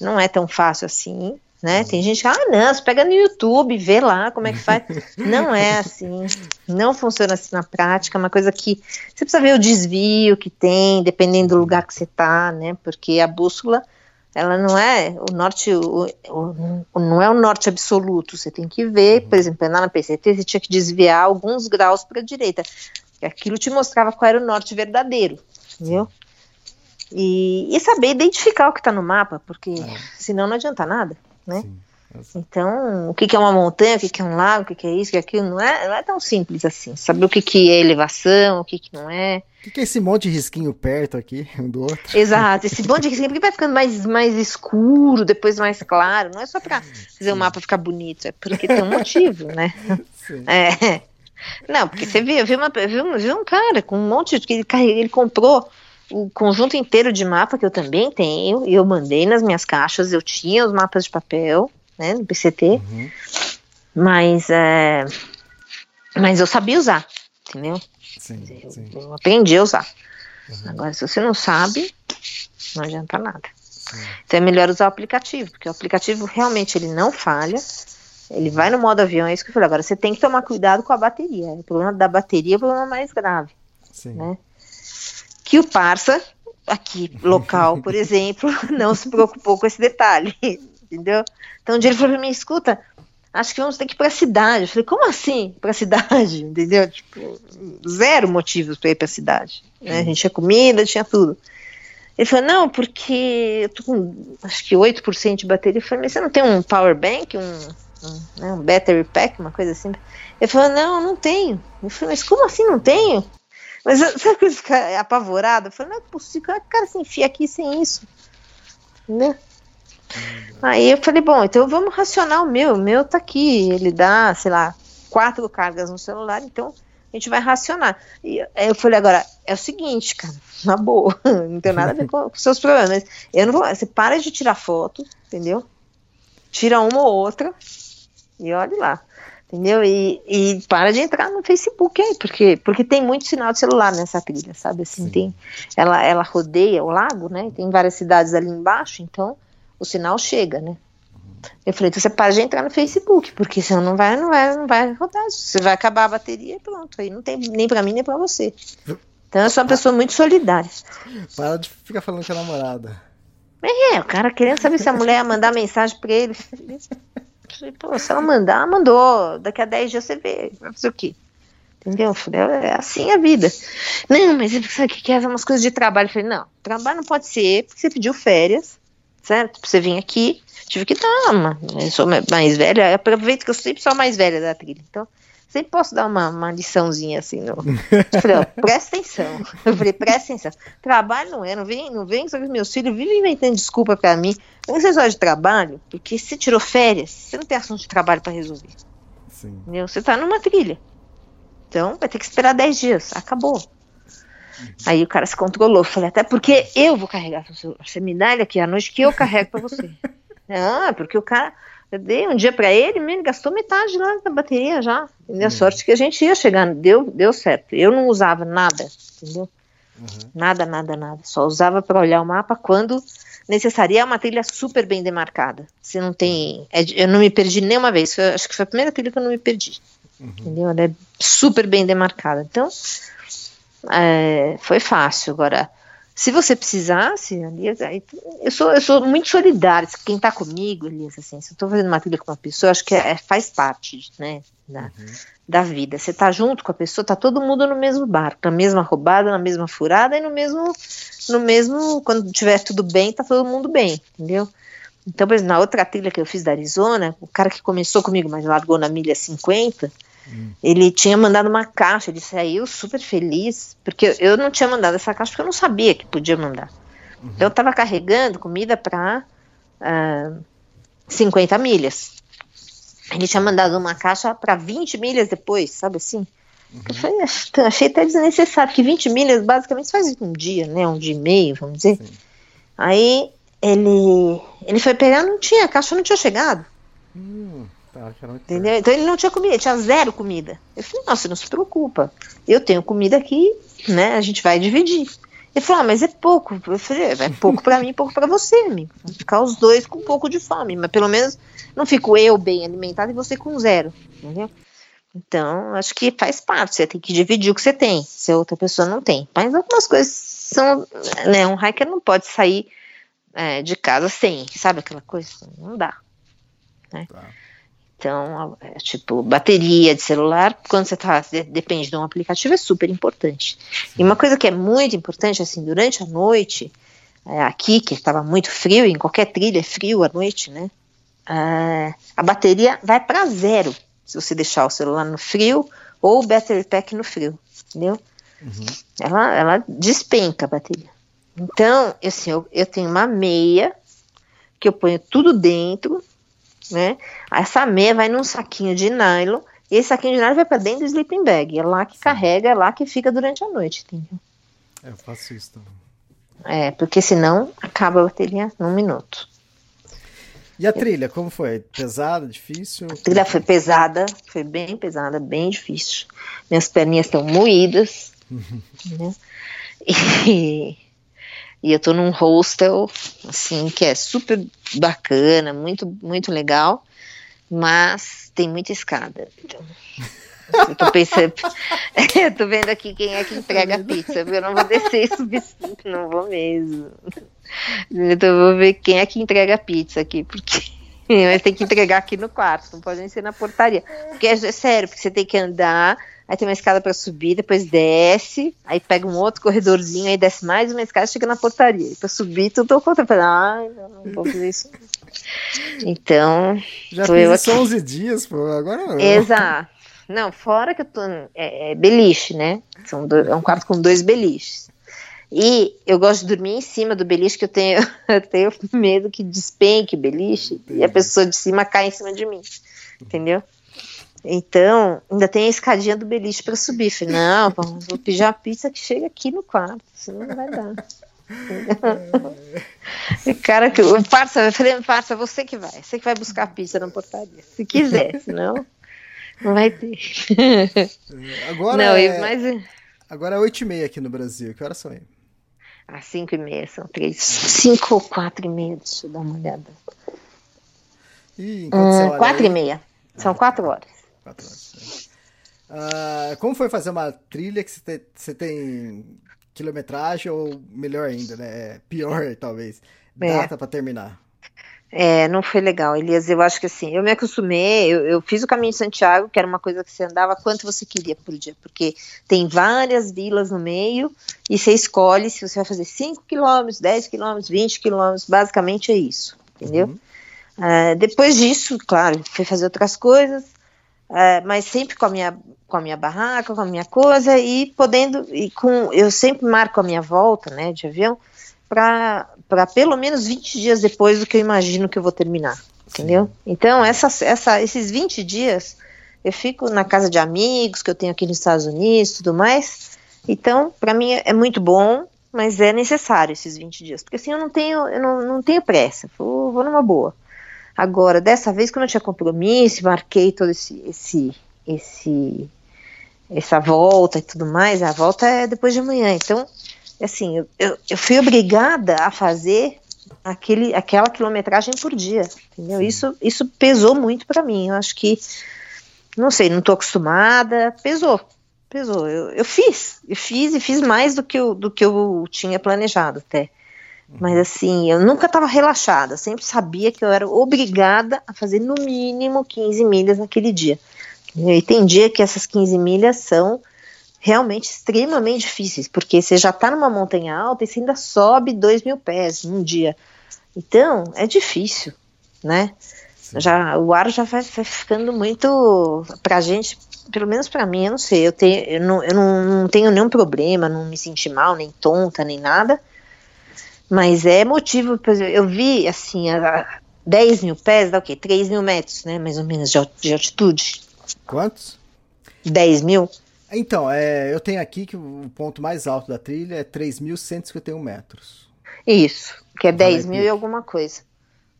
não é tão fácil assim, né? Tem gente que, ah, não, você pega no YouTube, vê lá como é que faz. não é assim, não funciona assim na prática, é uma coisa que você precisa ver o desvio que tem, dependendo do lugar que você tá, né? Porque a bússola, ela não é o norte, o, o, não é o norte absoluto, você tem que ver, por exemplo, lá na PCT você tinha que desviar alguns graus para a direita, aquilo te mostrava qual era o norte verdadeiro, entendeu? E, e saber identificar o que está no mapa, porque é. senão não adianta nada né? Sim. Então, o que, é uma montanha, o que, é um lago, o que, é isso, o que é aquilo, não é, não é tão simples assim. Saber o que, que é elevação, o que, que não é. O que, que é esse monte de risquinho perto aqui, um do outro? Exato, esse monte de risquinho, porque vai ficando mais, mais escuro, depois mais claro. Não é só para fazer o mapa ficar bonito, é porque tem um motivo, né? Sim. É. Não, porque você viu, viu, uma, viu, viu um cara com um monte de. Ele, ele comprou o conjunto inteiro de mapa que eu também tenho, e eu mandei nas minhas caixas, eu tinha os mapas de papel, né, no PCT, uhum. mas, é, mas eu sabia usar, entendeu? Sim, eu, sim. eu aprendi a usar. Uhum. Agora, se você não sabe, não adianta nada. Sim. Então é melhor usar o aplicativo, porque o aplicativo realmente ele não falha, ele vai no modo avião, é isso que eu falei. Agora, você tem que tomar cuidado com a bateria. O problema da bateria é o problema mais grave. Sim. Né? que o Parça, aqui local, por exemplo, não se preocupou com esse detalhe, entendeu? Então um dia ele falou para mim, escuta, acho que vamos ter que ir para a cidade. Eu falei, como assim para a cidade? Entendeu? Tipo, zero motivos para ir para a cidade. Né? A gente tinha comida, tinha tudo. Ele falou, não, porque eu tô com acho que 8% de bateria. Eu falei, mas você não tem um power bank, um, né, um battery pack, uma coisa assim? Ele falou, não, não tenho. Eu falei, mas como assim não tenho? Mas sabe que eu ficar apavorada? Eu falei, não é possível, como é que o cara se enfia aqui sem isso? Né? Aí eu falei, bom, então vamos racionar o meu. O meu tá aqui, ele dá, sei lá, quatro cargas no celular, então a gente vai racionar. E eu falei, agora, é o seguinte, cara, na boa, não tem nada a ver com, com seus problemas. Eu não vou, você para de tirar foto, entendeu? Tira uma ou outra e olhe lá entendeu? E, e para de entrar no Facebook aí, porque, porque tem muito sinal de celular nessa trilha, sabe? Assim, tem, ela, ela rodeia o lago, né? Tem várias cidades ali embaixo, então o sinal chega, né? Eu falei, então você para de entrar no Facebook, porque senão não vai, não vai, não vai rodar. Você vai acabar a bateria e pronto. Aí não tem nem para mim nem para você. Então eu sou uma pessoa muito solidária. Para de ficar falando com a namorada. É, o cara querendo saber se a mulher ia mandar mensagem para ele. Falei, pô, se ela mandar, mandou. Daqui a 10 dias você vê. Vai fazer o quê? Entendeu? Falei, é assim a vida. Não, mas sabe que quer umas coisas de trabalho. Eu falei, não, trabalho não pode ser, porque você pediu férias, certo? Pra você vir aqui. Tive que dar uma. Eu sou mais velha, aproveito que eu sempre sou a mais velha da trilha. Então, sempre posso dar uma, uma liçãozinha assim. No... Eu falei, ó, presta atenção. Eu falei, presta atenção. Trabalho não é, não vem, não vem, só que meus filhos vivem inventando desculpa para mim. Não sei só de trabalho, porque se tirou férias, você não tem assunto de trabalho para resolver. Sim. Entendeu? Você tá numa trilha. Então vai ter que esperar 10 dias. Acabou. Uhum. Aí o cara se controlou. Eu falei, até porque eu vou carregar seu celular. Você me dá ele aqui à noite que eu carrego para você. ah, porque o cara eu dei um dia para ele, ele gastou metade lá da bateria já. E a sorte que a gente ia chegando, deu, deu certo. Eu não usava nada, entendeu? Uhum. Nada, nada, nada. Só usava para olhar o mapa quando necessário. E é uma trilha super bem demarcada. Você não tem. É, eu não me perdi nenhuma vez. Foi, acho que foi a primeira trilha que eu não me perdi. Uhum. Entendeu? Ela é super bem demarcada. Então, é, foi fácil. Agora, se você precisasse, Elias, eu sou, eu sou muito solidária. Quem está comigo, Elias, assim, se eu estou fazendo uma trilha com uma pessoa, acho que é, faz parte, né, da, uhum. da vida. Você está junto com a pessoa, tá todo mundo no mesmo barco, na mesma roubada, na mesma furada e no mesmo, no mesmo, quando tiver tudo bem, tá todo mundo bem, entendeu? Então, por exemplo, na outra trilha que eu fiz da Arizona, o cara que começou comigo, mas largou na milha 50, ele tinha mandado uma caixa, ele saiu super feliz, porque eu não tinha mandado essa caixa porque eu não sabia que podia mandar. Uhum. Então eu estava carregando comida para uh, 50 milhas. Ele tinha mandado uma caixa para 20 milhas depois, sabe assim? Uhum. Eu falei, achei até desnecessário, porque 20 milhas basicamente faz um dia, né? Um dia e meio, vamos dizer. Sim. Aí ele, ele foi pegar, não tinha, a caixa não tinha chegado. Hum. Tá, Entendeu? Então ele não tinha comida, tinha zero comida. Eu falei, nossa, não se preocupa. Eu tenho comida aqui, né? A gente vai dividir. Ele falou, ah, mas é pouco. Eu falei, é pouco para mim, pouco para você, amigo. Vamos ficar os dois com um pouco de fome, mas pelo menos não fico eu bem alimentado e você com zero, entendeu? Então, acho que faz parte, você tem que dividir o que você tem, se a outra pessoa não tem. Mas algumas coisas são, né, um hiker não pode sair é, de casa sem, sabe aquela coisa? Não dá, né? Tá. Então, é, tipo, bateria de celular, quando você tá, depende de um aplicativo, é super importante. E uma coisa que é muito importante, assim, durante a noite, é, aqui, que estava muito frio, em qualquer trilha é frio à noite, né? É, a bateria vai para zero se você deixar o celular no frio ou o battery pack no frio, entendeu? Uhum. Ela, ela despenca a bateria. Então, assim, eu, eu tenho uma meia que eu ponho tudo dentro, né? Essa meia vai num saquinho de nylon, e esse saquinho de nylon vai para dentro do sleeping bag. É lá que Sim. carrega, é lá que fica durante a noite, entendeu? É, eu faço isso também. É, porque senão acaba a bateria num minuto. E a trilha, como foi? Pesada, difícil? A trilha foi pesada, foi bem pesada, bem difícil. Minhas perninhas estão moídas. né? E e eu tô num hostel, assim, que é super bacana, muito, muito legal, mas tem muita escada. Então, eu tô pensando, eu tô vendo aqui quem é que entrega a pizza, eu não vou descer e subir, não vou mesmo. Então eu vou ver quem é que entrega a pizza aqui, porque mas tem que entregar aqui no quarto, não pode nem ser na portaria. Porque é sério, porque você tem que andar aí tem uma escada para subir, depois desce, aí pega um outro corredorzinho, aí desce mais uma escada e chega na portaria. Para subir, tudo ao contrário. Ai, não, não vou fazer isso. Então. Já fiz eu aqui. 11 dias, pô, agora não. Exato. Não, fora que eu tô. É, é beliche, né? São dois, é um quarto com dois beliches. E eu gosto de dormir em cima do beliche, que eu tenho, eu tenho medo que despenque o beliche Entendi. e a pessoa de cima cai em cima de mim. Entendeu? Então, ainda tem a escadinha do beliche para subir. Falei, não, vou pedir a pizza que chega aqui no quarto, senão não vai dar. cara, que o parça, eu falei, parça, você que vai, você que vai buscar a pizza na portaria, se quiser, senão não vai ter. Agora não, é, mas... agora é 8 e meia aqui no Brasil, que horas são aí? Às 5 e meia, são 3, 5 ou 4 e meia, deixa eu dar uma olhada. Ih, hum, 4 e meia, são 4 horas. Quatro horas. Uh, como foi fazer uma trilha que você tem, você tem, quilometragem ou melhor ainda, né? É pior, talvez. É. Data é. para terminar. É, não foi legal, Elias. Eu acho que assim, eu me acostumei, eu, eu, fiz o caminho de Santiago, que era uma coisa que você andava quanto você queria por dia, porque tem várias vilas no meio e você escolhe se você vai fazer 5 quilômetros, 10 quilômetros, 20 quilômetros, basicamente é isso, entendeu? Uhum. Uh, depois disso, claro, fui fazer outras coisas, é, mas sempre com a minha com a minha barraca, com a minha coisa e podendo e com eu sempre marco a minha volta, né, de avião para para pelo menos 20 dias depois do que eu imagino que eu vou terminar, entendeu? Então, essa, essa, esses 20 dias eu fico na casa de amigos que eu tenho aqui nos Estados Unidos, tudo mais. Então, para mim é muito bom, mas é necessário esses 20 dias, porque assim eu não tenho eu não, não tenho pressa, vou, vou numa boa. Agora, dessa vez, quando eu tinha compromisso, marquei todo esse, esse, esse, essa volta e tudo mais, a volta é depois de amanhã. Então, assim, eu, eu, eu fui obrigada a fazer aquele, aquela quilometragem por dia, entendeu? Isso, isso pesou muito para mim. Eu acho que, não sei, não estou acostumada, pesou, pesou. Eu, eu fiz, eu fiz e fiz mais do que eu, do que eu tinha planejado até. Mas assim, eu nunca estava relaxada, sempre sabia que eu era obrigada a fazer no mínimo 15 milhas naquele dia. Eu entendia que essas 15 milhas são realmente extremamente difíceis, porque você já está numa montanha alta e você ainda sobe 2 mil pés num dia. Então, é difícil, né? Já, o ar já vai, vai ficando muito. Pra gente, pelo menos para mim, eu não sei, eu, tenho, eu, não, eu não, não tenho nenhum problema, não me senti mal, nem tonta, nem nada mas é motivo, por exemplo, eu vi assim, a 10 mil pés dá o quê? 3 mil metros, né? Mais ou menos de, de altitude. Quantos? 10 mil. Então, é, eu tenho aqui que o ponto mais alto da trilha é 3.151 metros. Isso, que é 10 mil e alguma coisa.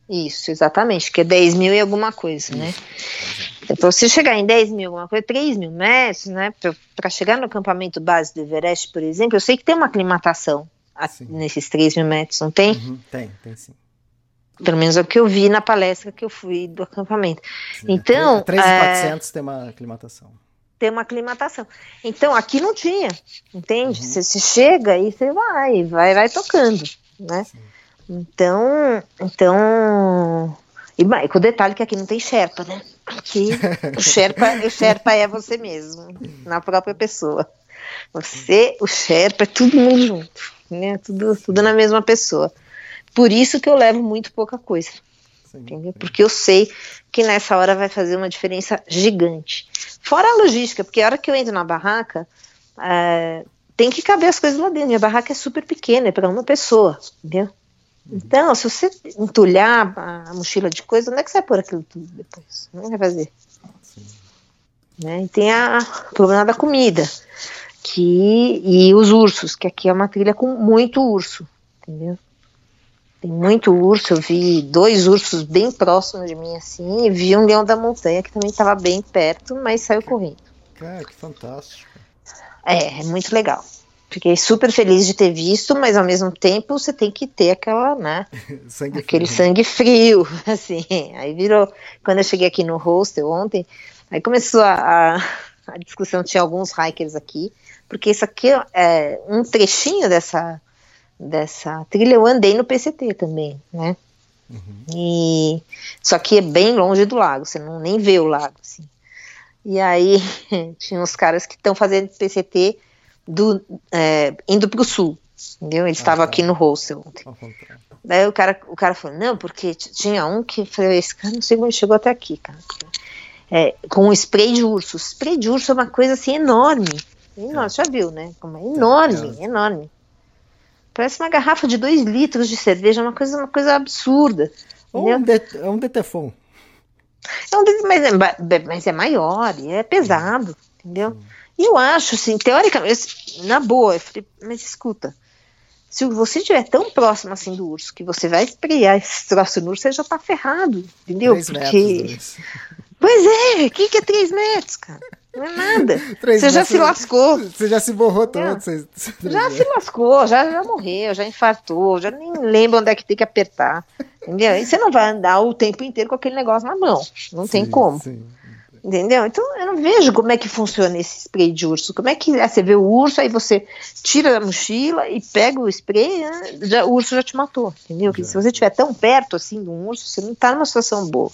Isso, exatamente, que é 10 mil e alguma coisa, né? Então, para você chegar em 10 mil, alguma coisa, 3 mil metros, né? Para chegar no acampamento base do Everest, por exemplo, eu sei que tem uma aclimatação a, nesses 3 mil metros, não tem? Uhum, tem, tem sim. Pelo menos é o que eu vi na palestra que eu fui do acampamento. Sim, então. 3,400 é, tem uma aclimatação. Tem uma aclimatação. Então, aqui não tinha, entende? Uhum. Você, você chega e você vai, vai, vai tocando, né? Sim. Então, então. E com o detalhe que aqui não tem Sherpa, né? Aqui o Sherpa, o Sherpa é você mesmo, na própria pessoa. Você, o Sherpa, é todo mundo junto, né? Tudo, tudo na mesma pessoa. Por isso que eu levo muito pouca coisa. entendeu? Porque eu sei que nessa hora vai fazer uma diferença gigante. Fora a logística, porque a hora que eu entro na barraca, é, tem que caber as coisas lá dentro. Minha barraca é super pequena, é para uma pessoa, entendeu? Uhum. Então, se você entulhar a mochila de coisa, onde é que você vai pôr aquilo tudo depois? Não vai fazer. Né? E tem a, o problema da comida que e os ursos, que aqui é uma trilha com muito urso, entendeu? Tem muito urso, eu vi dois ursos bem próximos de mim assim, e vi um leão da montanha que também estava bem perto, mas saiu correndo. Cara, que fantástico. É, é muito legal. Fiquei super feliz de ter visto, mas ao mesmo tempo você tem que ter aquela, né? sangue aquele frio. sangue frio, assim. Aí virou. Quando eu cheguei aqui no hostel ontem, aí começou a, a, a discussão. Tinha alguns hikers aqui, porque isso aqui é um trechinho dessa dessa trilha eu andei no PCT também, né? Uhum. E só que é bem longe do lago, você não nem vê o lago, assim. E aí tinha uns caras que estão fazendo PCT do, é, indo para o sul, entendeu? Eles estavam ah, aqui no hostel ontem. Daí o cara, o cara falou, não, porque tinha um que falou, esse cara não sei como ele chegou até aqui, cara. É, com spray de urso. Spray de urso é uma coisa assim enorme. enorme. É. Já viu, né? Como é enorme, é. enorme. Parece uma garrafa de 2 litros de cerveja, uma coisa, uma coisa absurda. Ou um, é um detefon. É um, mas, é, mas é maior e é pesado, entendeu? E eu acho, assim, teoricamente, na boa, eu falei, mas escuta, se você estiver tão próximo assim do urso que você vai esprear esse troço no urso, você já tá ferrado, entendeu? Porque. Pois é, o que, que é 3 metros, cara? Não é nada. você já se lascou. Você já se borrou todo. Você, já se lascou, já, já morreu, já infartou, já nem lembra onde é que tem que apertar. Entendeu? E você não vai andar o tempo inteiro com aquele negócio na mão. Não sim, tem como. Sim. Entendeu? Então eu não vejo como é que funciona esse spray de urso. Como é que é? Você vê o urso, aí você tira a mochila e pega o spray, né? já, o urso já te matou. Entendeu? Porque se você estiver tão perto assim de um urso, você não está numa situação boa.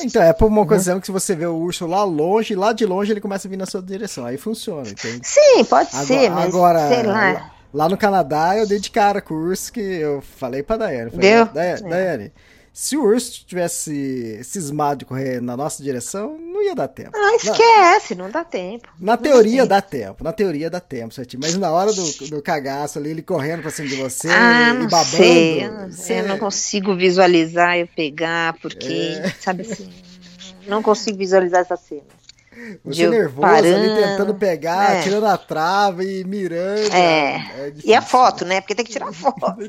Então, é por uma ocasião que se você vê o urso lá longe, lá de longe ele começa a vir na sua direção. Aí funciona, entende? Sim, pode agora, ser, mas agora, sei lá. Lá no Canadá eu dei de cara com o urso que eu falei pra Daiane. Falei, Deu? Daiane, é. Daiane se o urso tivesse cismado de correr na nossa direção, não ia dar tempo. Ah, esquece, na, não dá tempo. Na teoria dá tempo, na teoria dá tempo, certinho. Mas na hora do, do cagaço ali, ele correndo pra cima de você ah, e babando. Sei. Eu, você... eu não consigo visualizar eu pegar, porque, é. sabe assim, não consigo visualizar essa cena. Você nervoso parando, ali tentando pegar, é. tirando a trava e mirando. É. é e a foto, né? Porque tem que tirar foto.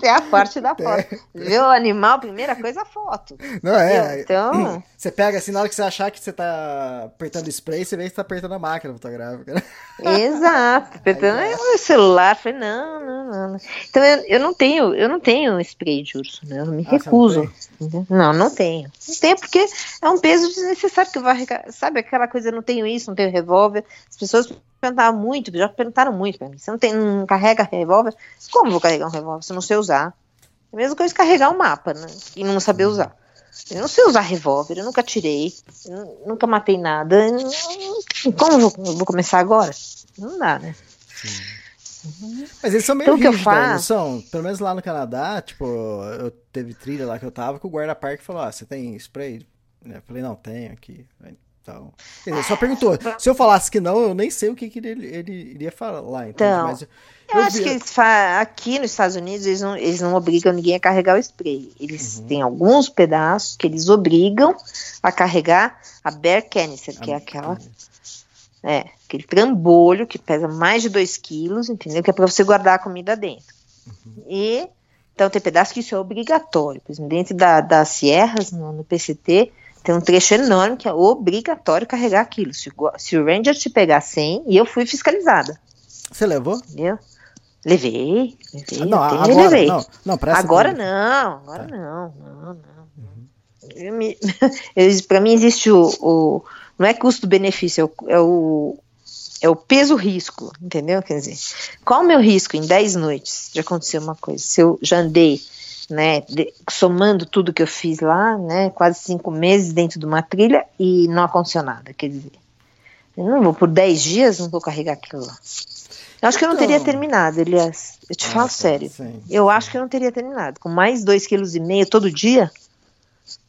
Tem a parte da foto. Vê o animal, primeira coisa, a foto. Não é. Então. Você pega assim, na hora que você achar que você tá apertando spray, você vê que você tá apertando a máquina fotográfica. Né? Exato. Apertando Aí, o celular. Falei, não, não, não. Então eu, eu não tenho, eu não tenho spray de urso, né? Eu me ah, recuso. Não, não, não tenho. Não tenho porque é um peso desnecessário que arregar. Sabe aquela coisa, eu não tenho isso, não tenho revólver. As pessoas perguntavam muito, já perguntaram muito pra mim. Você não, tem, não carrega revólver? Como vou carregar um revólver se eu não sei usar? É a mesma coisa que carregar um mapa, né? E não saber usar. Eu não sei usar revólver, eu nunca tirei, eu nunca matei nada. Como eu vou, eu vou começar agora? Não dá, né? Uhum. Mas eles são meio então, rígidos, né? são? Pelo menos lá no Canadá, tipo, eu teve trilha lá que eu tava, que o guarda-parque falou, ah, você tem spray? Eu falei, não, tenho aqui. Então, quer dizer, só perguntou. Se eu falasse que não, eu nem sei o que, que ele, ele iria falar. Então, mas eu, eu, acho vi... que eles aqui nos Estados Unidos eles não, eles não obrigam ninguém a carregar o spray. Eles uhum. têm alguns pedaços que eles obrigam a carregar a bear canister, que é aquela. É, aquele trambolho que pesa mais de 2 quilos, entendeu? Que é para você guardar a comida dentro. Uhum. E então tem pedaço que isso é obrigatório. Por exemplo, dentro da, das sierras, no, no PCT, tem um trecho enorme que é obrigatório carregar aquilo. Se, se o Ranger te pegar sem, e eu fui fiscalizada. Você levou? Entendeu? Levei, levei. Ah, não, agora levei. não. Não, Agora não, agora Tá. não, não, não. Me- Pra mim existe o, o- não é custo-benefício, é o, é o é o peso-risco, entendeu? Quer dizer, qual o meu risco em 10 noites de acontecer uma coisa? Se eu já andei, né, de- somando tudo que eu fiz lá, né, quase cinco meses dentro de uma trilha e não aconteceu nada, quer dizer, eu não vou por 10 dias, não vou carregar aquilo lá. Eu acho que eu não teria Então- terminado, Elias, eu te Ah, falo tá, sério. sim, Eu sim. acho que eu não teria terminado. Com mais dois quilos e meio todo dia,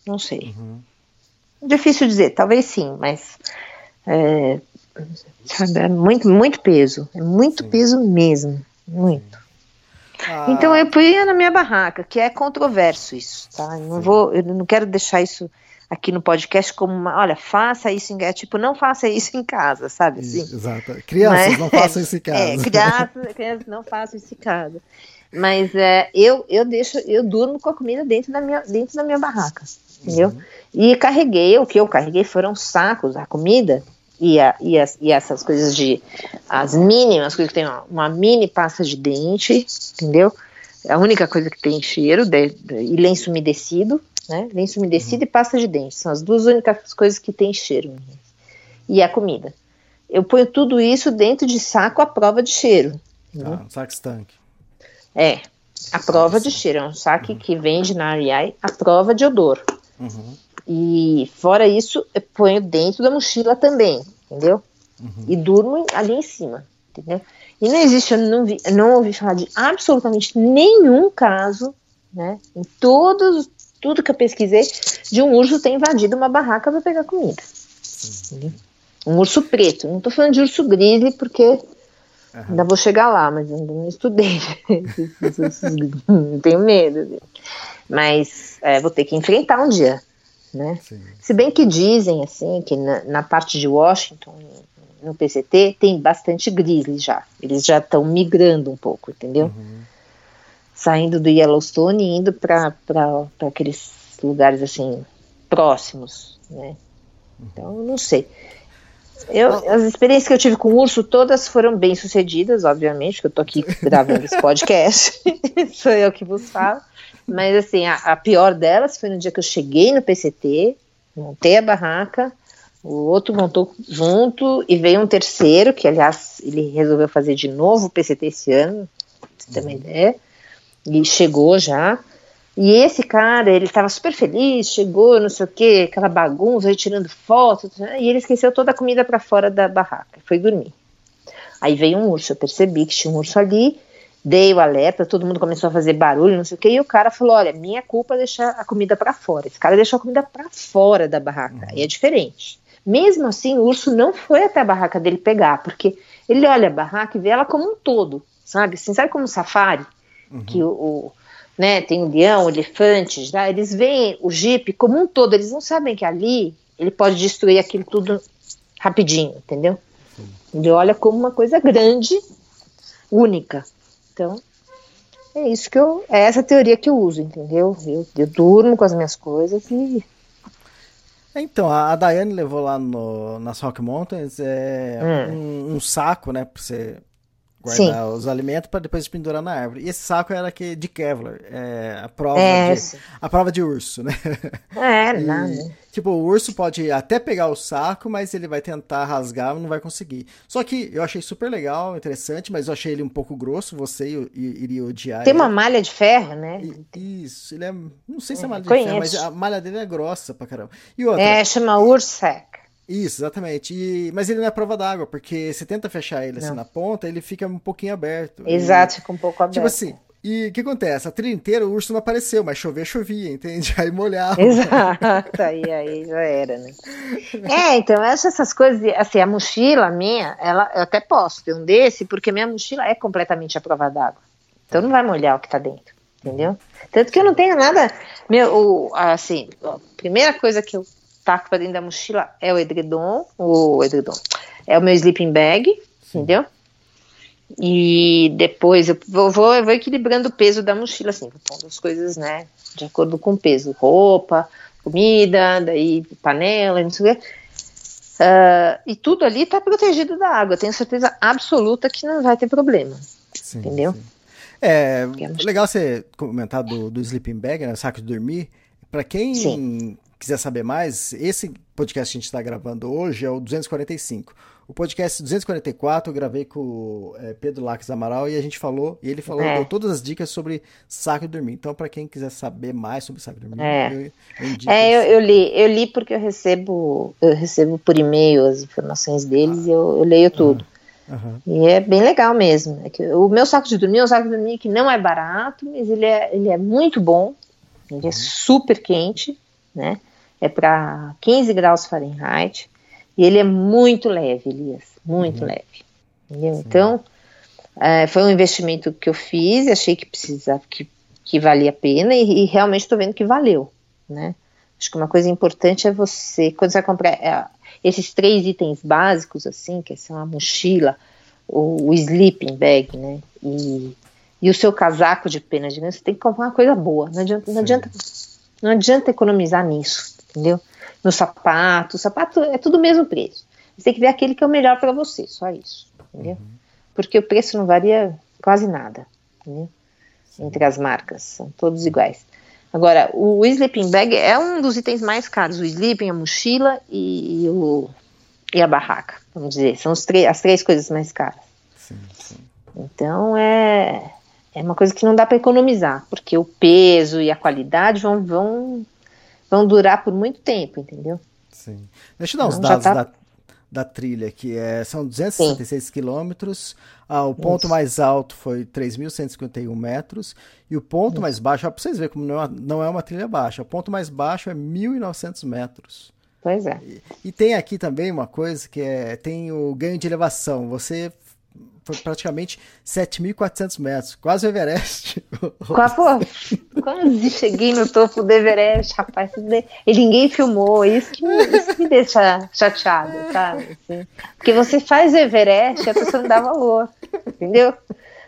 não sei. Uhum. Difícil dizer, talvez sim, mas é, sabe, é muito, muito peso. É muito Sim. peso mesmo. Muito. Ah, Então eu punha na minha barraca, que é controverso isso, tá? Eu não vou, eu não quero deixar isso aqui no podcast como uma, olha, faça isso em é tipo, não faça isso em casa, sabe assim? Exato. Crianças, Mas- não façam isso em casa. É, crianças, crianças não façam isso em casa. Mas é, eu, eu deixo, eu durmo com a comida dentro da minha, dentro da minha barraca, entendeu? Uhum. E carreguei, o que eu carreguei foram sacos, a comida e, a, e, as, e essas coisas de, as mínimas, coisas que tem uma, uma mini pasta de dente, entendeu? É a única coisa que tem cheiro, de, de- e lenço umedecido, né? Lenço umedecido e pasta de dente, são as duas únicas coisas que tem cheiro. meninas. E a comida. Eu ponho tudo isso dentro de saco à prova de cheiro. entendeu? Ah, um saco estanque. É, a prova de cheiro, é um saque que vende na REI, a prova de odor. Uhum. E fora isso, eu ponho dentro da mochila também, entendeu? E durmo ali em cima, entendeu? E não existe, eu não, vi, não ouvi falar de absolutamente nenhum caso, né? Em todos, tudo que eu pesquisei, de um urso ter invadido uma barraca para pegar comida. Entendeu? Um urso preto. Não tô falando de urso grizzly porque ainda vou chegar lá, mas eu ainda não estudei. Não tenho medo. Mas é, vou ter que enfrentar um dia, né? Sim. Se bem que dizem assim que na, na parte de Washington, no PCT, tem bastante grizzly já. Eles já estão migrando um pouco, entendeu? Uhum. Saindo do Yellowstone e indo para aqueles lugares assim próximos, né? Então, eu não sei. Eu, as experiências que eu tive com urso, todas foram bem sucedidas, obviamente, que eu tô aqui gravando esse podcast, sou eu que vos falo. Mas assim, a, a pior delas foi no dia que eu cheguei no PCT, montei a barraca, o outro montou junto e veio um terceiro, que aliás ele resolveu fazer de novo o PCT esse ano, você ter uma ideia, e chegou já. E esse cara, ele tava super feliz, chegou, não sei o que, aquela bagunça, aí tirando fotos, e ele esqueceu toda a comida para fora da barraca, foi dormir. Aí veio um urso, eu percebi que tinha um urso ali, dei o alerta, todo mundo começou a fazer barulho, não sei o que, e o cara falou: Olha, minha culpa é deixar a comida para fora. Esse cara deixou a comida para fora da barraca, e é diferente. Mesmo assim, o urso não foi até a barraca dele pegar, porque ele olha a barraca e vê ela como um todo, sabe? Assim, sabe como um safari? Que o, o né, tem o leão, o elefante, já, eles veem o jipe como um todo, eles não sabem que ali ele pode destruir aquilo tudo rapidinho, entendeu? Ele olha como uma coisa grande, única. Então, é isso que eu. É essa teoria que eu uso, entendeu? Eu, eu durmo com as minhas coisas e. Então, a, a Daiane levou lá no, nas Rock Mountains é, um, um saco, né, pra você guardar os alimentos para depois pendurar na árvore. E esse saco era que, de Kevlar, é, a prova É, de, sim. a prova de urso, né? É, E, não, né? Tipo, o urso pode até pegar o saco, mas ele vai tentar rasgar e não vai conseguir. Só que eu achei super legal, interessante, mas eu achei ele um pouco grosso, você iria odiar Tem ele. uma malha de ferro, né? I- Isso, ele é. Não sei se é É, malha de ferro, mas a malha dele é grossa pra caramba. E outra, É, chama Ursec. Isso, exatamente. E- mas ele não é prova d'água, porque você tenta fechar ele assim Não. na ponta, ele fica um pouquinho aberto. E- Exato, fica um pouco aberto. Tipo assim, e o que acontece? A trilha inteira o urso não apareceu, mas chover, chovia, entende? Aí molhava. Exato, aí, aí já era, né? É, então, eu acho essas coisas, assim, a mochila minha, ela, eu até posso ter um desse, porque minha mochila é completamente à prova d'água. Então não vai molhar o que tá dentro, entendeu? Tanto que eu não tenho nada, meu, o, assim, a primeira coisa que eu taco pra dentro da mochila é o edredom, o edredom, é o meu sleeping bag, entendeu? E depois eu vou, vou, eu vou equilibrando o peso da mochila, assim, vou pondo as coisas, né, de acordo com o peso. Roupa, comida, daí panela, não sei o quê. Ah, e tudo ali está protegido da água. Tenho certeza absoluta que não vai ter problema. sim, entendeu? Sim. É, é legal você comentar do, do sleeping bag, né, saco de dormir. Para quem sim. Quiser saber mais, esse podcast que a gente está gravando hoje é o 245. O podcast 244 eu gravei com o é, Pedro Laques Amaral e a gente falou, e ele falou, é. deu todas as dicas sobre saco de dormir. Então, para quem quiser saber mais sobre saco de dormir, é. eu, eu é, eu, eu, li, eu li porque eu recebo, eu recebo por e-mail as informações deles ah. e eu, eu leio tudo. Uhum. E é bem legal mesmo. É que o meu saco de dormir é um saco de dormir que não é barato, mas ele é, ele é muito bom. Ele é uhum. super quente, né? É para 15 graus Fahrenheit. E ele é muito leve, Elias. Muito uhum. leve. Entendeu? Então, é, foi um investimento que eu fiz achei que precisava, que, que valia a pena, e, e realmente estou vendo que valeu, né? Acho que uma coisa importante é você, quando você vai comprar. É, esses três itens básicos, assim, que são a mochila, o, o sleeping bag, né? E, e o seu casaco de pena de ganso, você tem que comprar uma coisa boa. Não adianta, não adianta, não adianta economizar nisso, entendeu? No sapato, o sapato é tudo o mesmo preço. Você tem que ver aquele que é o melhor para você, só isso, entendeu? Uhum. Porque o preço não varia quase nada, entendeu? Entre as marcas, são todos iguais. Agora, o sleeping bag é um dos itens mais caros. O sleeping, a mochila e, o, e a barraca, vamos dizer. São as três coisas mais caras. Sim, sim. Então, é, é uma coisa que não dá para economizar, porque o peso e a qualidade vão, vão, vão durar por muito tempo, entendeu? Sim. Deixa eu dar uns então, dados tá... da, da trilha, que é, são 266 Sim. quilômetros. Ah, o ponto Isso. mais alto foi 3.151 metros. E o ponto Isso. mais baixo, para vocês verem como não é, uma, não é uma trilha baixa, o ponto mais baixo é 1.900 metros. Pois é. E, e, tem aqui também uma coisa que é tem o ganho de elevação. Você praticamente 7.400 metros, quase o Everest. Pô, quase cheguei no topo do Everest, rapaz. E ninguém filmou, isso que, isso me deixa chateado? Assim, porque você faz o Everest e a pessoa não dá valor, entendeu?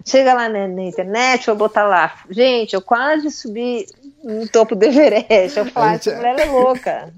Chega lá na, na internet, vou botar lá, gente, eu quase subi no topo do Everest. Eu falo, essa mulher é louca.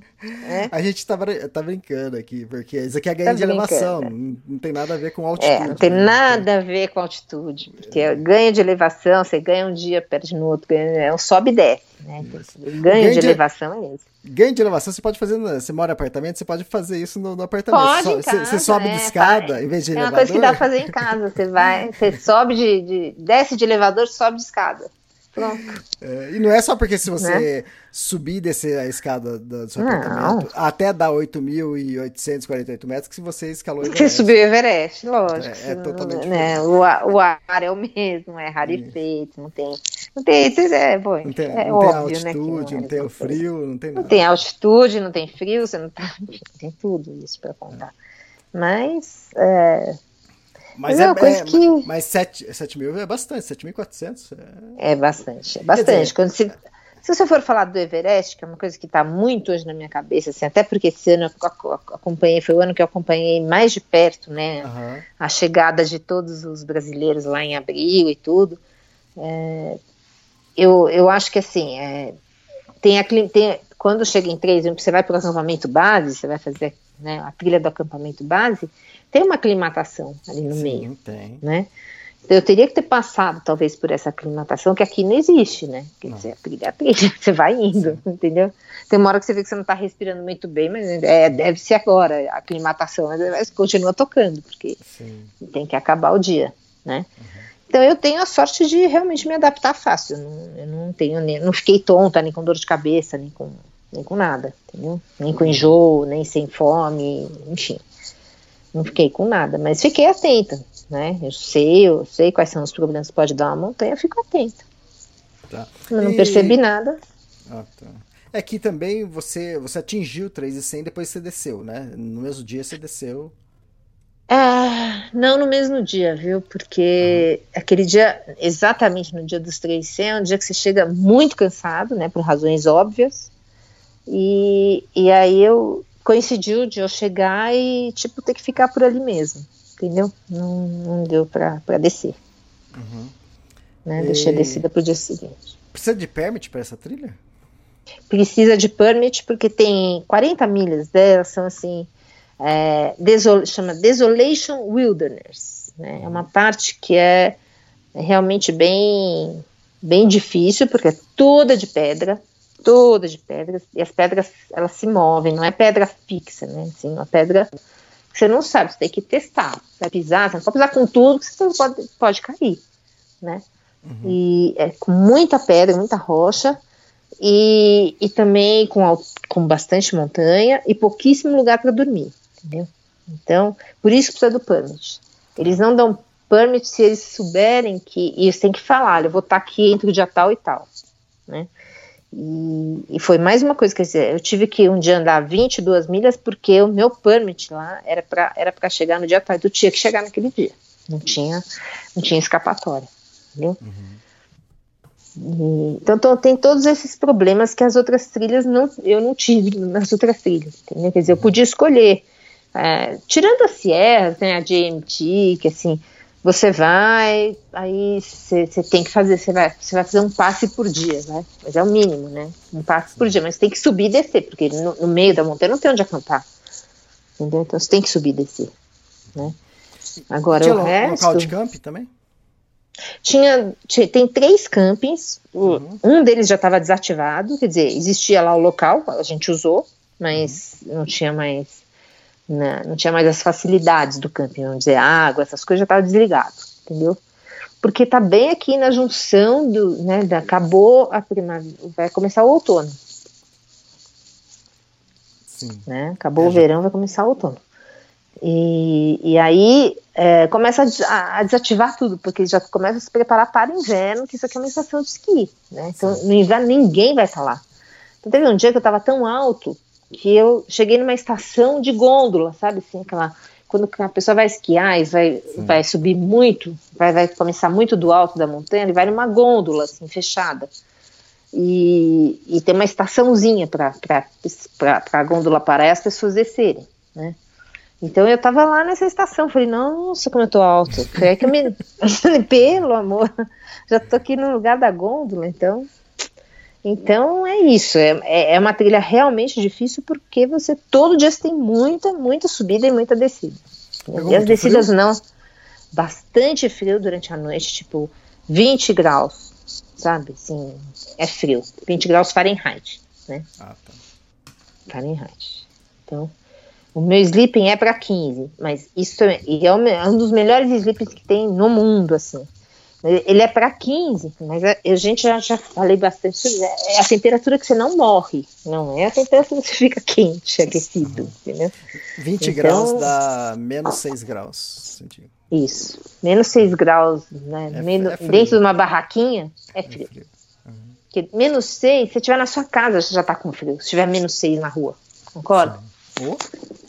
É? A gente tá, tá brincando aqui, porque isso aqui é ganho tá de elevação, não, não, tem nada a ver com altitude. É, não tem nada a ver com altitude, porque é. ganho de elevação, você ganha um dia, perde no outro, ganha, é um sobe e desce. Né? Ganho, ganho de, de, elevação é esse. Ganho de elevação você pode fazer, você mora em apartamento, você pode fazer isso no, no apartamento. Pode so, casa, você, sobe de é, escada em vez de é elevador. É uma coisa que dá pra fazer em casa, você vai, você sobe de, de desce de elevador, sobe de escada. Pronto. É, e não é só porque se você né? subir e descer a escada do seu não. apartamento até dar 8.848 metros, que você escalou o Everest. Você subiu o Everest, lógico. É, é totalmente né? o, o, ar é o mesmo, é rarefeito, não tem. Não tem, é, bom, não tem, é não óbvio, tem altitude, né, não, não tem o frio, não tem nada. Não tem altitude, não tem frio, você não tá. Tem tudo isso para contar. Mas. É, mas, é, é, que... mas 7, 7 mil é bastante, 7.400 é... é bastante, é bastante. Dizer, Quando se, se você for falar do Everest, que é uma coisa que está muito hoje na minha cabeça, assim, até porque esse ano eu acompanhei, foi o ano que eu acompanhei mais de perto, né, uhum. a chegada de todos os brasileiros lá em abril e tudo, é, eu, eu acho que assim, é, tem, a, tem quando chega em três, você vai para o acampamento base, você vai fazer né, a trilha do acampamento base, tem uma aclimatação ali no Sim, meio. Tem. Né? Eu teria que ter passado, talvez, por essa aclimatação, que aqui não existe, né? Quer não. dizer, a trilha, a trilha, você vai indo, entendeu? Tem uma hora que você vê que você não está respirando muito bem, mas é, deve ser agora, a aclimatação, mas continua tocando, porque Sim. tem que acabar o dia, né? Uhum. Então eu tenho a sorte de realmente me adaptar fácil. Eu não, eu não tenho, nem, não fiquei tonta, nem com dor de cabeça, nem com, nem com nada, entendeu? Nem com enjoo, nem sem fome, enfim não fiquei com nada, mas fiquei atenta, né? Eu sei, eu sei quais são os problemas que pode dar uma montanha, fico atenta. Tá. Eu não e... percebi nada. Ah, tá. É que também você, você atingiu 3,100 depois você desceu, né? No mesmo dia você desceu. Ah, não no mesmo dia, viu? Porque uhum. aquele dia, exatamente no dia dos 3,100, é um dia que você chega muito cansado, né? Por razões óbvias. E, e aí eu, coincidiu de eu chegar e, tipo, ter que ficar por ali mesmo, entendeu? Não, não deu pra, pra descer. Uhum. Né? E... Deixei a descida pro dia seguinte. Precisa de permit para essa trilha? Precisa de permit porque tem 40 milhas delas, são assim, é, desol, chama Desolation Wilderness, né? É uma parte que é É realmente bem, bem difícil, porque é toda de pedra, toda de pedras, e as pedras, elas se movem, não é pedra fixa, né? Assim, uma pedra que você não sabe, você tem que testar, vai pisar, você não pode pisar com tudo, que você pode, pode cair, né? Uhum. E é com muita pedra, muita rocha, e, e também com, com bastante montanha e pouquíssimo lugar para dormir, entendeu? Então, por isso precisa do permit. Eles não dão permit se eles souberem que, e eles têm que falar, eu vou estar aqui entre o dia tal e tal, né? E, e, foi mais uma coisa, quer dizer, eu tive que um dia andar 22 milhas porque o meu permit lá era para era chegar no dia tal, então eu tinha que chegar naquele dia, não tinha, não tinha escapatória, entendeu? Uhum. E, então, então, tem todos esses problemas que as outras trilhas não, eu não tive nas outras trilhas, entendeu? Quer dizer, eu podia escolher, é, tirando a Sierra, né, a GMT, que assim, você vai, aí você tem que fazer, você vai, vai fazer um passe por dia, né? Mas é o mínimo, né? Um passe por dia, mas tem que subir e descer, porque no, no meio da montanha não tem onde acampar. Entendeu? Então você tem que subir e descer. Né? Agora Tinha o resto. local de camp também? Tinha, tinha, tem três campings, uhum. um deles já estava desativado, quer dizer, existia lá o local, a gente usou, mas uhum. não tinha mais né, não tinha mais as facilidades do camping, vamos dizer, água, essas coisas já estava desligado, entendeu? Porque está bem aqui na junção do, né, da, acabou a primavera, vai começar o outono. Sim. Né? Acabou é, o verão, vai começar o outono. E, e aí é, começa a, a, desativar tudo, porque já começa a se preparar para o inverno, que isso aqui é uma estação de esqui. Né? Então, no inverno, ninguém vai estar lá. Então, teve um dia que eu estava tão alto que eu cheguei numa estação de gôndola, sabe assim, aquela quando a pessoa vai esquiar e vai, vai subir muito, vai, vai começar muito do alto da montanha, ele vai numa gôndola assim, fechada. E, e tem uma estaçãozinha para a gôndola parar e as pessoas descerem, né? Então eu tava lá nessa estação, falei, nossa, como eu tô alto. É que eu me. Pelo amor, já tô aqui no lugar da gôndola, então. Então é isso, é, é, é uma trilha realmente difícil porque você todo dia tem muita, muita subida e muita descida. e as descidas frio? não, bastante frio durante a noite, tipo 20 graus, sabe? Assim, é frio, 20 graus Fahrenheit, né? Ah, tá. Fahrenheit. Então, o meu sleeping é para 15, mas isso é, é um dos melhores sleepings que tem no mundo, assim. Ele é para 15, mas a, a, gente já, já falei bastante sobre é a temperatura que você não morre, não é a temperatura que você fica quente, aquecido, entendeu? 20 então, graus dá menos 6 graus. Isso, menos 6 graus, né? É, menos, é dentro de uma barraquinha, é, é frio. É frio. Uhum. Porque menos 6, se estiver na sua casa, você já está com frio. Se tiver menos 6 na rua, concorda? Oh.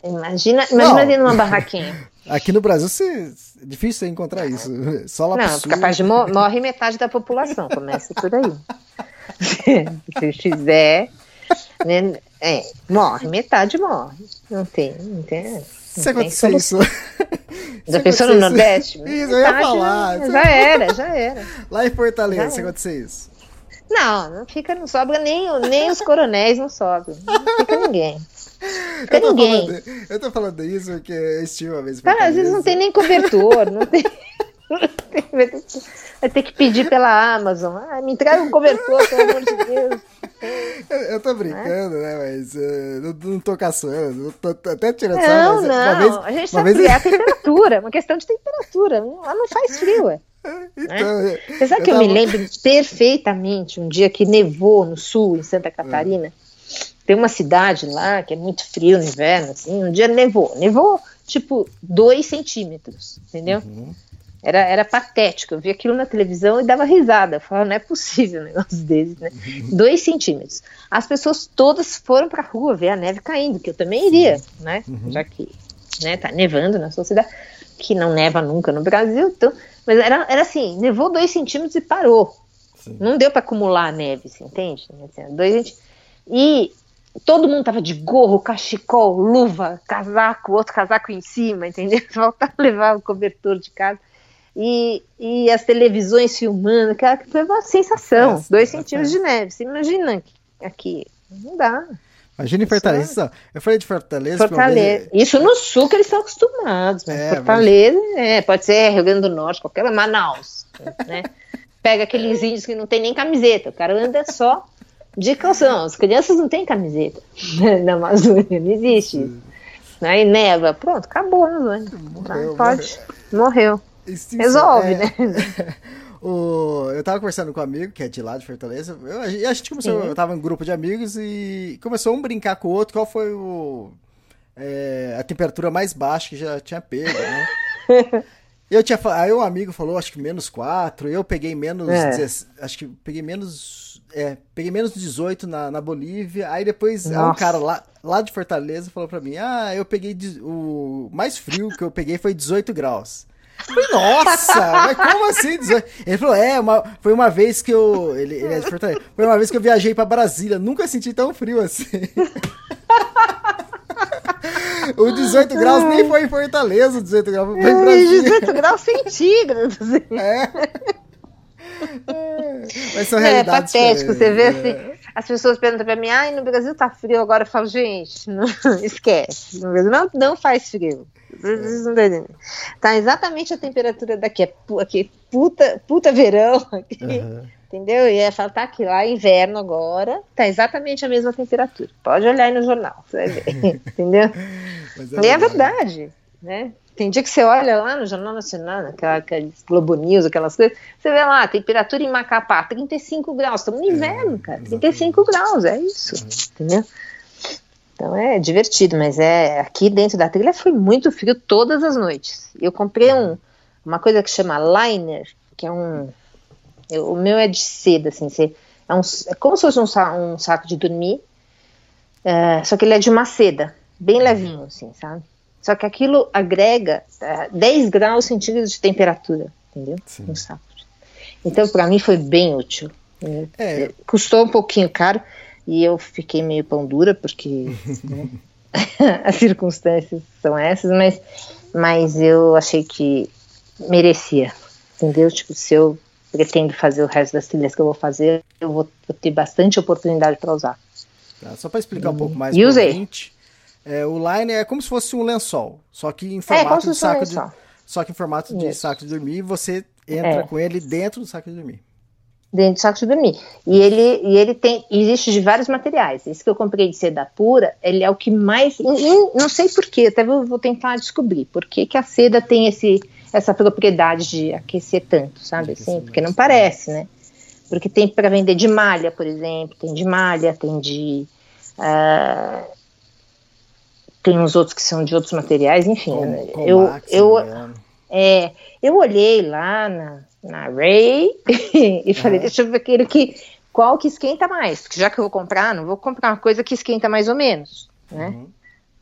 Imagina, imagina dentro de uma barraquinha. Aqui no Brasil é difícil você encontrar isso. Só lá Não, capaz de mor morre metade da população, começa por aí. Se fizer, né, é, morre, metade morre. Não tem, não tem. Se acontecer isso. Já pensou no Nordeste? Isso, eu ia falar. Já, já era, já era. Lá em Fortaleza, se acontecer isso. Não, não fica, não sobra nem, nem os coronéis, não sobra. Não fica ninguém. Eu tô, falando, eu tô falando isso porque eu estive uma vez. Cara, às vezes não tem nem cobertor, não tem. Vai ter que pedir pela Amazon. Ah, me entrega um cobertor, pelo amor de Deus. Eu, eu tô brincando, é? né? Mas uh, não, não tô caçando. Tô, tô até tirando Não, não. Uma vez, a gente uma vez... é a temperatura, uma questão de temperatura. Lá não faz frio, ué. Então, né? Apesar que eu tava... me lembro perfeitamente um dia que nevou no sul, em Santa Catarina. É tem uma cidade lá que é muito frio no inverno, assim, um dia nevou. Nevou, tipo, dois centímetros, entendeu? Uhum. Era, era patético. Eu vi aquilo na televisão e dava risada. Eu falava, não é possível um negócio desse, né? Uhum. Dois centímetros. As pessoas todas foram pra rua ver a neve caindo, que eu também iria, né? Uhum. Já que né, tá nevando na sua cidade, que não neva nunca no Brasil. Então, mas era, era assim, nevou dois centímetros e parou. Não deu para acumular a neve, você entende? Assim, dois E todo mundo tava de gorro, cachecol, luva, casaco, outro casaco em cima, entendeu? Faltava levar o cobertor de casa. E, e as televisões filmando, que foi uma sensação. É, dois centímetros de neve. Você imagina aqui. Não dá. Imagina em Fortaleza. Eu falei de Fortaleza. Fortaleza. Isso no sul que eles estão acostumados. Mas é, Fortaleza, mas... é, pode ser Rio Grande do Norte, qualquer Manaus. né? Pega aqueles índios que não tem nem camiseta. O cara anda só de calção. As crianças não têm camiseta na Amazônia, não existe isso. Aí neva, pronto, acabou a Amazônia. Morreu, pode, morreu. morreu. Resolve, é... né? O, eu tava conversando com um amigo que é de lá de Fortaleza. Eu, a gente começou, Sim. eu tava em um grupo de amigos e começou um brincar com o outro. Qual foi o, é, a temperatura mais baixa que já tinha pego, né? eu tinha, aí um amigo falou, acho que menos 4, eu peguei menos, é. 10, acho que peguei menos, é, peguei menos 18 na, na Bolívia, aí depois um cara lá, lá de Fortaleza falou pra mim, ah, eu peguei, o mais frio que eu peguei foi 18 graus. Falei, nossa, mas como assim? Ele falou, é, uma, foi uma vez que eu. Ele, ele é de Fortaleza. Foi uma vez que eu viajei pra Brasília. Nunca senti tão frio assim. o 18 graus nem foi em Fortaleza, 18 graus foi em Brasília. 18 graus centígrados. É. é. Mas são é patético, você vê assim. É. As pessoas perguntam pra mim, ai, no Brasil tá frio, agora eu falo, gente, não, esquece. No Brasil não, não faz frio. Tá exatamente a temperatura daqui, é aqui, puta, puta verão, aqui, uhum. entendeu? E é falar, tá aqui lá, inverno agora, tá exatamente a mesma temperatura. Pode olhar aí no jornal, você vai ver, entendeu? É e é verdade, né? Tem dia que você olha lá no Jornal Nacional, aquela, aqueles Globo News, aquelas coisas, você vê lá, temperatura em Macapá, 35 graus, estamos no inverno, cara, 35 graus, é isso, uhum. entendeu? Então é divertido, mas é aqui dentro da trilha foi muito frio todas as noites. Eu comprei um, uma coisa que chama liner, que é um, eu, o meu é de seda, assim, você, é, um, é como se fosse um, um saco de dormir, é, só que ele é de uma seda, bem levinho, assim, sabe? Só que aquilo agrega é, 10 graus centígrados de temperatura, entendeu? Sim. No saco. Então para mim foi bem útil. É. Custou um pouquinho caro, e eu fiquei meio pão dura, porque né, as circunstâncias são essas, mas, mas eu achei que merecia, entendeu? Tipo, se eu pretendo fazer o resto das trilhas que eu vou fazer, eu vou, vou ter bastante oportunidade para usar. Tá, só para explicar um pouco mais. E usei. Gente, é, o Line é como se fosse um lençol, só que em é, formato é, de saco um de, só que em formato de saco de dormir, você entra é. com ele dentro do saco de dormir dentro do saco de dormir. E ele, e ele tem, existe de vários materiais. Esse que eu comprei de seda pura, ele é o que mais, não sei porquê, até vou, vou, tentar descobrir por que, que a seda tem esse, essa propriedade de aquecer tanto, sabe? Assim, porque não parece, né? Porque tem para vender de malha, por exemplo, tem de malha, tem de. Uh, tem uns outros que são de outros materiais, enfim. Com, né? com eu, eu, é, eu olhei lá na, na Ray e falei, deixa eu ver aquele que qual que esquenta mais, porque já que eu vou comprar, não vou comprar uma coisa que esquenta mais ou menos, né? Uhum. Vou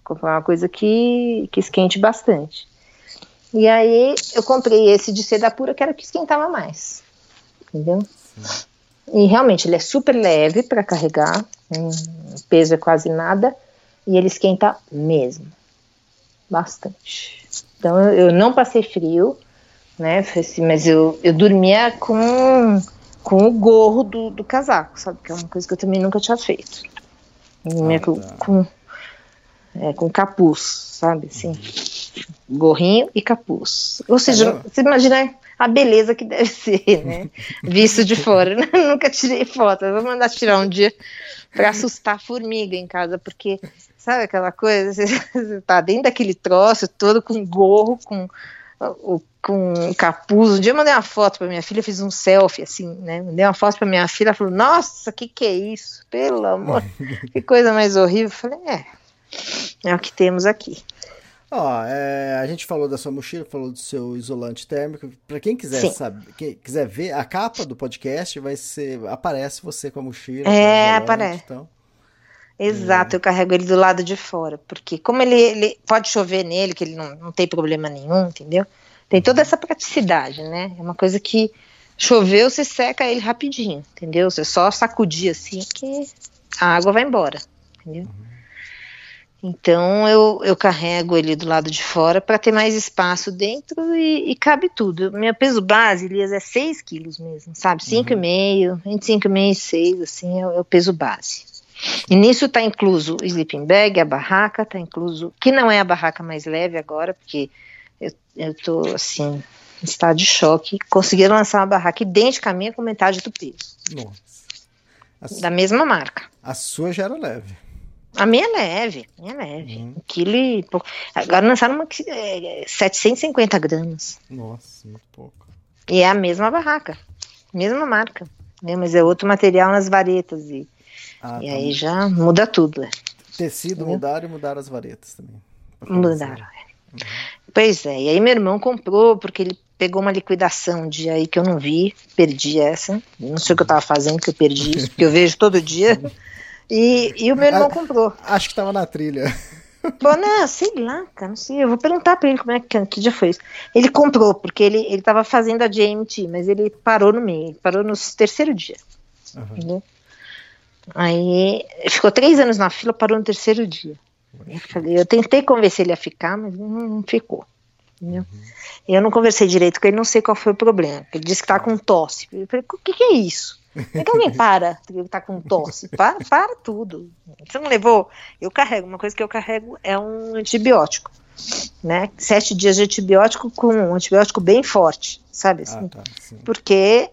comprar uma coisa que, que esquente bastante. E aí eu comprei esse de seda pura que era o que esquentava mais, entendeu? Sim. E realmente ele é super leve para carregar, o peso é quase nada e ele esquenta mesmo, bastante. Então eu não passei frio, né? Assim, mas eu, eu dormia com, com o gorro do, do casaco, sabe? Que é uma coisa que eu também nunca tinha feito. Ah, com, tá. com, é, com capuz, sabe? Assim, gorrinho e capuz. Ou seja, é você imagina a beleza que deve ser, né? Visto de fora. nunca tirei foto. Eu vou mandar tirar um dia para assustar a formiga em casa, porque sabe aquela coisa? Você tá dentro daquele troço todo com gorro, com com capuz. Um dia eu mandei uma foto para minha filha, fiz um selfie assim, né? Mandei uma foto para minha filha, ela falou: "Nossa, que que é isso? Pelo amor, que coisa mais horrível". Eu falei: "É, é o que temos aqui". Ó, é, a gente falou da sua mochila, falou do seu isolante térmico. Para quem quiser Sim. saber, quem quiser ver a capa do podcast, vai ser aparece você com a mochila. É, aparece. Então. Exato, é. eu carrego ele do lado de fora, porque como ele, ele pode chover nele, que ele não, não tem problema nenhum, entendeu? Tem toda essa praticidade, né? É uma coisa que choveu, você seca ele rapidinho, entendeu? Você só sacudir assim que a água vai embora, entendeu? Então eu, eu carrego ele do lado de fora para ter mais espaço dentro e, e, cabe tudo. Meu peso base, Elias, é 6 quilos mesmo, sabe? 5,5, uhum. entre 5,5 e 6, assim, é, é, o peso base. E nisso está incluso o sleeping bag, a barraca, está incluso, que não é a barraca mais leve agora, porque eu, tô assim, em estado de choque. Conseguiram lançar uma barraca idêntica à minha com metade do peso. Nossa. Da mesma marca. a sua já era leve. A minha é leve, a minha é leve. Um quilo e pouco. Agora lançaram uma é 750 gramas. Nossa, muito pouco. E é a mesma barraca, mesma marca. Né? Mas é outro material nas varetas. E, Ah, e tá. aí já muda tudo. né? Tecido mudaram e mudaram as varetas também. Mudaram. é. Pois é, e aí meu irmão comprou, porque ele pegou uma liquidação um dia aí que eu não vi, perdi essa. Não sei o que eu tava fazendo, que eu perdi isso, porque eu vejo todo dia. E, e o meu irmão Ah. comprou. Acho que tava na trilha. Pô, não, sei lá, cara, não sei. Eu vou perguntar pra ele como é que, que dia foi isso. Ele comprou, porque ele, ele tava fazendo a GMT, mas ele parou no meio, parou no terceiro dia. Entendeu? Aí ficou três anos na fila, parou no terceiro dia. Eu, falei- eu tentei convencer ele a ficar, mas não, não ficou. E eu não conversei direito com ele, não sei qual foi o problema. Ele disse que tá com tosse. Eu falei, o que, que é isso? Como é que alguém para que tá com tosse? Para, para tudo. Você não levou? Eu carrego, uma coisa que eu carrego é um antibiótico. Né? Sete dias de antibiótico com um antibiótico bem forte, sabe? Assim, Ah, tá. Porque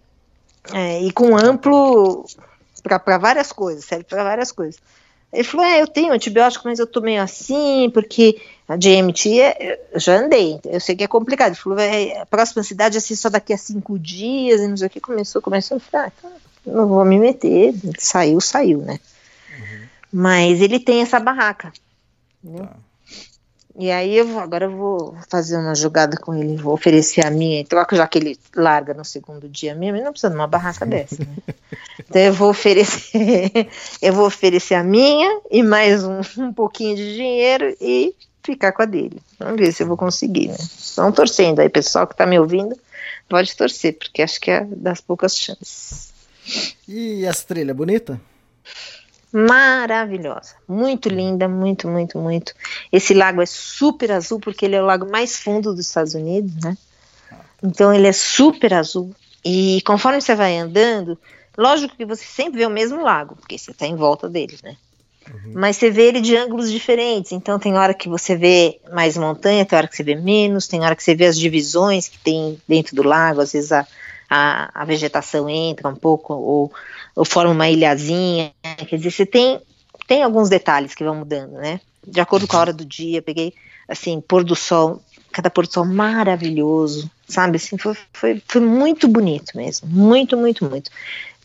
é, e com amplo para várias coisas, serve para várias coisas. Ele falou: É, eu tenho antibiótico, mas eu tô meio assim, porque a GMT é, eu já andei, eu sei que é complicado. Ele falou: é, a próxima cidade é assim só daqui a cinco dias, e não sei o que. Começou, começou. Eu falei: ah, não vou me meter. Saiu, saiu, né? Mas ele tem essa barraca. Tá. E aí eu vou, agora eu vou fazer uma jogada com ele, vou oferecer a minha, em troca já que ele larga no segundo dia mesmo, ele não precisa de uma barraca dessa, né? Então eu vou oferecer, eu vou oferecer a minha e mais um, um pouquinho de dinheiro e ficar com a dele. Vamos ver se eu vou conseguir, né? Estão torcendo aí, pessoal que tá me ouvindo, pode torcer, porque acho que é das poucas chances. E essa trilha, bonita? Maravilhosa, muito linda, muito, muito, muito. Esse lago é super azul porque ele é o lago mais fundo dos Estados Unidos, né? Então ele é super azul e conforme você vai andando, lógico que você sempre vê o mesmo lago porque você está em volta dele, né? Mas você vê ele de ângulos diferentes. Então tem hora que você vê mais montanha, tem hora que você vê menos, tem hora que você vê as divisões que tem dentro do lago, às vezes a, a, a vegetação entra um pouco ou, ou forma uma ilhazinha. Quer dizer, você tem, tem alguns detalhes que vão mudando, né? De acordo com a hora do dia, peguei assim, pôr do sol, cada pôr do sol maravilhoso, sabe? Assim, foi, foi, foi muito bonito mesmo, muito, muito, muito.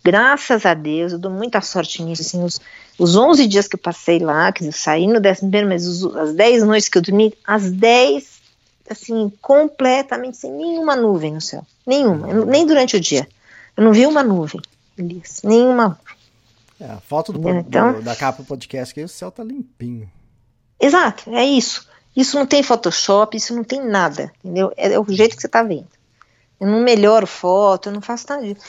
Graças a Deus, eu dou muita sorte nisso, assim, os, os 11 dias que eu passei lá, que eu saí no décimo primeiro, mas os, as 10 noites que eu dormi, as 10, assim, completamente sem nenhuma nuvem no céu, nenhuma, nem durante o dia, eu não vi uma nuvem, Elias, nenhuma É, a foto do, então- do- da capa do podcast que o céu tá limpinho. Exato, é isso. Isso não tem Photoshop, isso não tem nada, entendeu? É, é o jeito que você tá vendo. Eu não melhoro foto, eu não faço nada disso.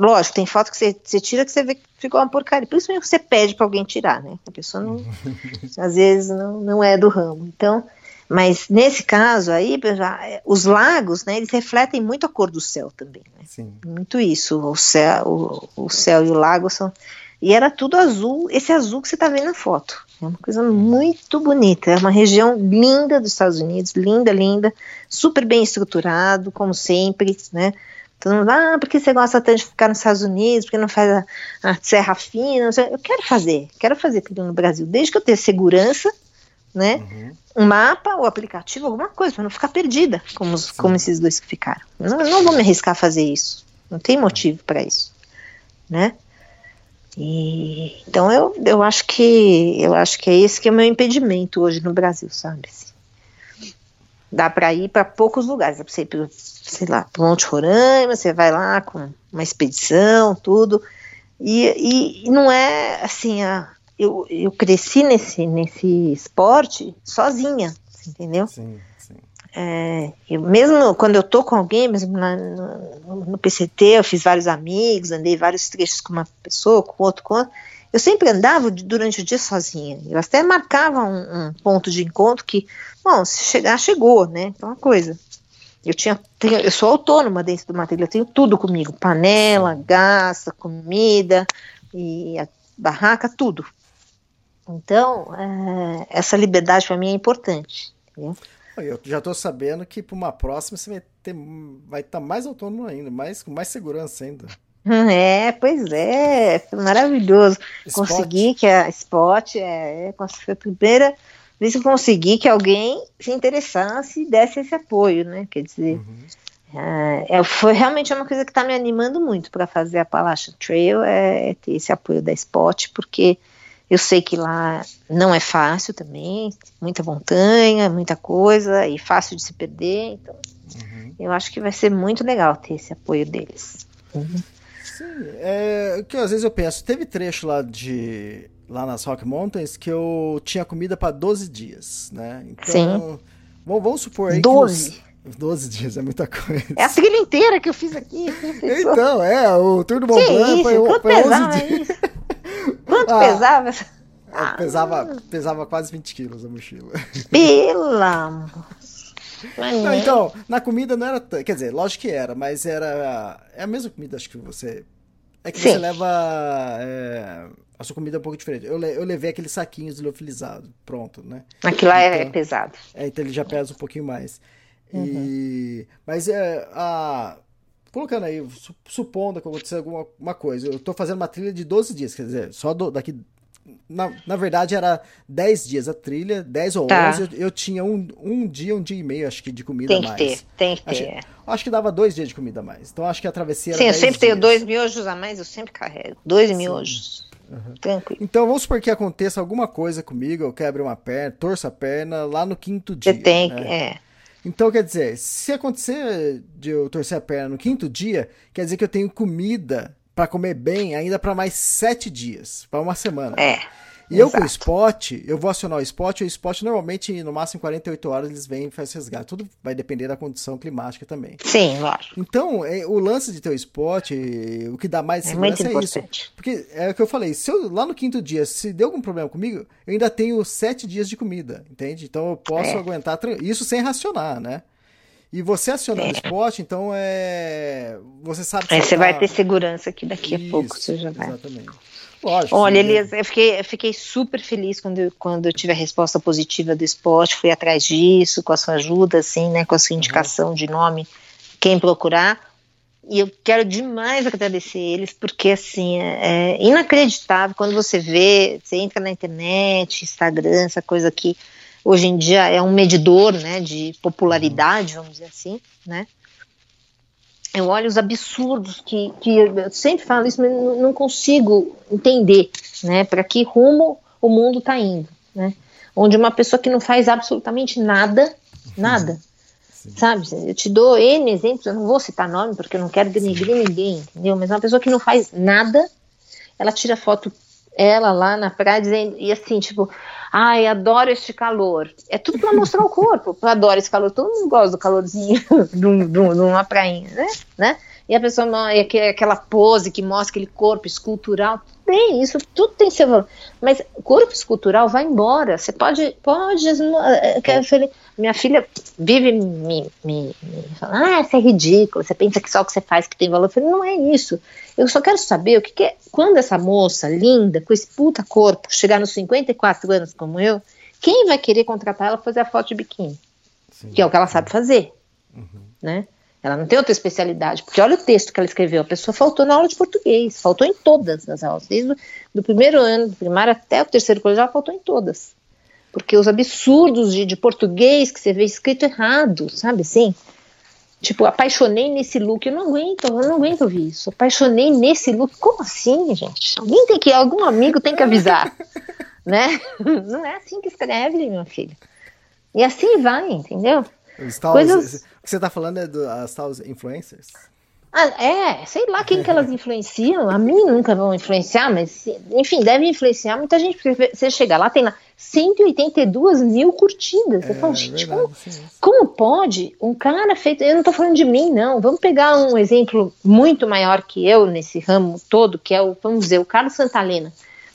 Lógico, tem foto que você, você tira que você vê que ficou uma porcaria. Por isso mesmo que você pede para alguém tirar, né? A pessoa não, às vezes não, não é do ramo. Então, mas nesse caso aí, é, os lagos, né, eles refletem muito a cor do céu também, né? Muito isso. O céu, o, o céu e o lago são. E era tudo azul, esse azul que você está vendo na foto. É uma coisa muito bonita. É uma região linda dos Estados Unidos, linda, linda, super bem estruturado, como sempre, né? Todo mundo, ah, por que você gosta tanto de ficar nos Estados Unidos? Porque não faz a, a serra fina? Eu quero fazer, quero fazer tudo no Brasil, desde que eu tenha segurança, né? Um mapa, o aplicativo, alguma coisa, para não ficar perdida, como, os- como esses dois que ficaram. Não, não vou me arriscar a fazer isso. Não tem motivo para isso, né? E, então eu, eu acho que eu acho que é esse que é o meu impedimento hoje no Brasil, sabe? assim. Dá para ir para poucos lugares, dá para você ir, pro, sei lá, para Monte Roraima, você vai lá com uma expedição, tudo. E, e, e não é assim, a, eu, eu cresci nesse, nesse esporte sozinha, entendeu? Sim, sim. É, eu mesmo quando eu tô com alguém, mesmo na- no, no PCT, eu fiz vários amigos, andei vários trechos com uma pessoa, com outro, com outro. Eu sempre andava durante o dia sozinha. Eu até marcava um, um ponto de encontro que, bom, se chegar, chegou, né? Então, uma coisa. Eu tinha, tenho- eu sou autônoma dentro do material, eu tenho tudo comigo: panela, gás, comida, e a- barraca, tudo. Então, é, essa liberdade para mim é importante. Entendeu? Eu já estou sabendo que para uma próxima você vai ter, vai estar tá mais autônomo ainda, mais, com mais segurança ainda. É, pois é, foi maravilhoso. Spot. Consegui que a Spot é, é foi a primeira vez que consegui que alguém se interessasse e desse esse apoio, né? Quer dizer, uhum. é, é foi realmente uma coisa que está me animando muito para fazer a Appalachian Trail, é, é ter esse apoio da Spot, porque eu sei que lá não é fácil também, muita montanha, muita coisa e fácil de se perder. Então, uhum. eu acho que vai ser muito legal ter esse apoio deles. Uhum. Sim, é, que às vezes eu penso, teve trecho lá de lá nas Rock Mountains que eu tinha comida para 12 dias, né? Então, Sim. Vamos, vamos supor aí 12. que 12 dias é muita coisa. É a trilha inteira que eu fiz aqui. Então, é, o Tour do Mont Blanc foi, foi 11 dias. Quanto ah, pesava? Ah, pesava, pesava quase 20 quilos a mochila. Pelo amor. Não, então, na comida não era. Quer dizer, lógico que era, mas era. É a mesma comida, acho que você. É que Sim. você leva. É, a sua comida é um pouco diferente. Eu, eu levei aqueles saquinhos liofilizados, pronto, né? Aquilo lá é então, é pesado. É, então ele já pesa um pouquinho mais. Uhum. E, mas é. A, colocando aí, supondo que acontecer alguma uma coisa, eu tô fazendo uma trilha de 12 dias, quer dizer, só do, daqui. Na, na verdade era 10 dias a trilha, 10 ou tá. 11, eu, eu, tinha um, um dia, um dia e meio, acho que, de comida tem a mais. Tem que ter, tem que acho, ter. Acho que dava dois dias de comida a mais. Então acho que a travessia Sim, eu sempre dias. tenho dois miojos a mais, eu sempre carrego. Dois Sim. miojos. Uhum. Tranquilo. Então vamos supor que aconteça alguma coisa comigo, eu quebre uma perna, torça a perna lá no quinto dia. Você tem, né? é. Então, quer dizer, se acontecer de eu torcer a perna no quinto dia, quer dizer que eu tenho comida para comer bem ainda para mais sete dias, para uma semana. É. E Exato. eu com o spot, eu vou acionar o spot, o spot normalmente, no máximo 48 horas, eles vêm e fazem resgate. Tudo vai depender da condição climática também. Sim, lógico. Então, é, o lance de ter o spot, o que dá mais é segurança é, é isso. Porque é o que eu falei, se eu, lá no quinto dia, se deu algum problema comigo, eu ainda tenho sete dias de comida, entende? Então eu posso é. aguentar isso sem racionar, né? E você acionando o spot, então é. Você sabe que. Aí você, tá... vai ter segurança que daqui a pouco você já vai. Exatamente. Lógico, Olha, Elias, eu fiquei, eu fiquei super feliz quando eu, quando eu tive a resposta positiva do esporte, fui atrás disso, com a sua ajuda, assim, né, com a sua indicação uhum. de nome, quem procurar. E eu quero demais agradecer eles, porque, assim, é, é inacreditável quando você vê, você entra na internet, Instagram, essa coisa que hoje em dia é um medidor, né, de popularidade, vamos dizer assim, né, eu olho os absurdos que, que eu sempre falo isso, mas não consigo entender, né? Para que rumo o mundo está indo, né? Onde uma pessoa que não faz absolutamente nada, nada, Sim. sabe? Eu te dou N exemplos, eu não vou citar nome porque eu não quero denigrir ninguém, entendeu? Mas uma pessoa que não faz nada, ela tira foto ela lá na praia dizendo, e assim, tipo, ai, adoro este calor. É tudo para mostrar o corpo. Eu adoro esse calor. Todo mundo gosta do calorzinho de, uma prainha, né? né? E a pessoa, e aquela pose que mostra aquele corpo escultural. Tem, isso tudo tem seu valor. Mas corpo escultural vai embora. Você pode, pode. Eh, eh, minha filha vive me, me, me falando, ah, isso é ridículo. Você pensa que só o que você faz que tem valor. Eu falei, não é isso. Eu só quero saber o que, que é. Quando essa moça linda, com esse puta corpo, chegar nos 54 anos como eu, quem vai querer contratar ela fazer a foto de biquíni? Sim. Que é o que ela sabe fazer. Uhum. Né? Ela não tem outra especialidade, porque olha o texto que ela escreveu. A pessoa faltou na aula de português, faltou em todas as aulas, desde o primeiro ano, do primário até o terceiro colegial, ela faltou em todas. Porque os absurdos de, de português que você vê escrito errado, sabe assim? Tipo, apaixonei nesse look. Eu não aguento, eu não aguento ouvir isso. Apaixonei nesse look. Como assim, gente? Alguém tem que, algum amigo tem que avisar, né? Não é assim que escreve, minha filha. E assim vai, entendeu? Tal, Coisas... Você está falando é das tal influencers? Ah, é, sei lá quem que elas influenciam. A mim nunca vão influenciar, mas enfim, devem influenciar muita gente. Porque você chega lá, tem lá 182 mil curtidas. Você é, fala, gente, verdade, como, como, pode um cara feito. Eu não estou falando de mim, não. Vamos pegar um exemplo muito maior que eu nesse ramo todo, que é o, vamos dizer, o Carlos Santalena.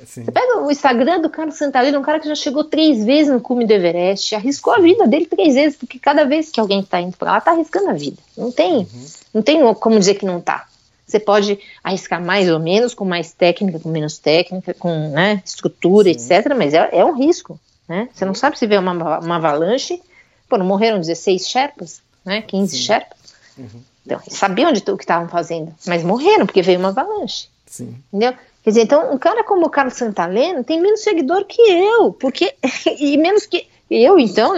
Sim. Você pega o Instagram do Carlos Santalena, um cara que já chegou três vezes no cume do Everest, arriscou a vida dele três vezes, porque cada vez que alguém está indo para lá, está arriscando a vida. Não tem, uhum. não tem como dizer que não está. Você pode arriscar mais ou menos, com mais técnica, com menos técnica, com né, estrutura, Sim. etc. Mas é, é, um risco. Né? Você não sabe se vê uma, uma avalanche. Pô, não morreram 16 Sherpas, né? 15 Sim. Sherpas. Uhum. Então, sabiam de tudo que estavam fazendo, mas morreram porque veio uma avalanche. Sim. Entendeu? Quer dizer, então, um cara como o Carlos Santalena tem menos seguidor que eu, porque. e menos que. Eu, então,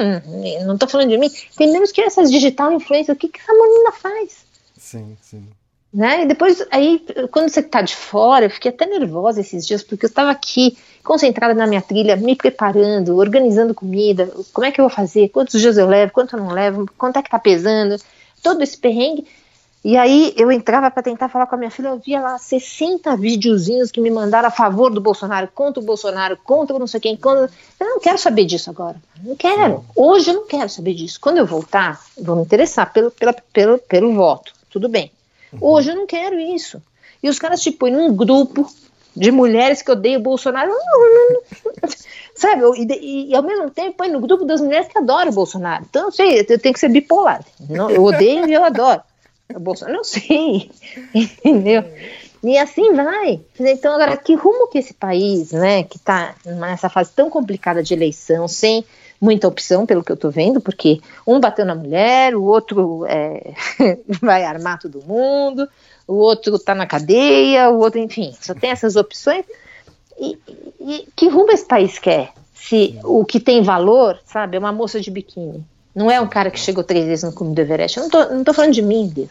não estou falando de mim, tem menos que essas digital influencers. O que, que essa menina faz? Sim, sim. Né? E depois, aí, quando você está de fora, eu fiquei até nervosa esses dias, porque eu estava aqui, concentrada na minha trilha, me preparando, organizando comida, como é que eu vou fazer, quantos dias eu levo, quanto eu não levo, quanto é que está pesando, todo esse perrengue. E aí eu entrava para tentar falar com a minha filha, eu via lá 60 videozinhos que me mandaram a favor do Bolsonaro, contra o Bolsonaro, contra não sei quem. Contra... Eu não quero saber disso agora. Não quero. Hoje eu não quero saber disso. Quando eu voltar, vou me interessar pelo, pela, pelo, pelo voto. Tudo bem. Uhum. Hoje eu não quero isso. E os caras te põem num grupo de mulheres que odeiam o Bolsonaro. Sabe? E, e, ao mesmo tempo põe no grupo das mulheres que adoram o Bolsonaro. Então, eu sei, eu tenho que ser bipolar. Não, eu odeio e eu adoro. O Bolsonaro, não sei, entendeu? E assim vai. Então, agora, que rumo que esse país, né, que está nessa fase tão complicada de eleição, sem muita opção, pelo que eu estou vendo, porque um bateu na mulher, o outro é, vai armar todo mundo, o outro está na cadeia, o outro, enfim, só tem essas opções. E, e que rumo esse país quer? Se o que tem valor, sabe, é uma moça de biquíni. Não é um cara que chegou três vezes no cume do Everest. Eu não tô, não tô falando de mim, Deus.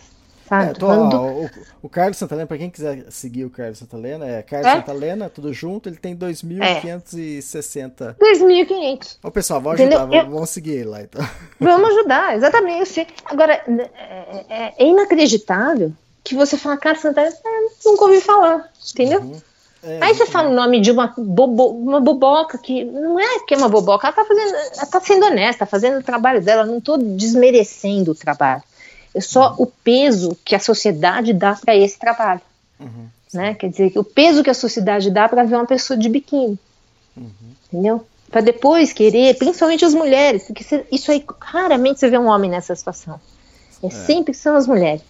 Sabe? É, tô, ó, o, o, Carlos Santalena, pra quem quiser seguir o Carlos Santalena, é Carlos é? Santalena, tudo junto, ele tem 2.560. É. 2.500. Ô, pessoal, vamos ajudar, eu... vamos seguir ele lá, então. Vamos ajudar, exatamente. Agora, é, é, é inacreditável que você fala, Carlos Santalena, é, nunca ouvi falar, entendeu? Uhum. É, Aí você fala o nome de uma, bobo, uma boboca que não é que é uma boboca, ela tá fazendo, ela tá sendo honesta, tá fazendo o trabalho dela, não tô desmerecendo o trabalho. É só uhum. o peso que a sociedade dá para esse trabalho. Uhum, né? Quer dizer, o peso que a sociedade dá para ver uma pessoa de biquíni. Uhum. Entendeu? Para depois querer, principalmente as mulheres, porque isso aí raramente você vê um homem nessa situação. É, é. sempre são as mulheres.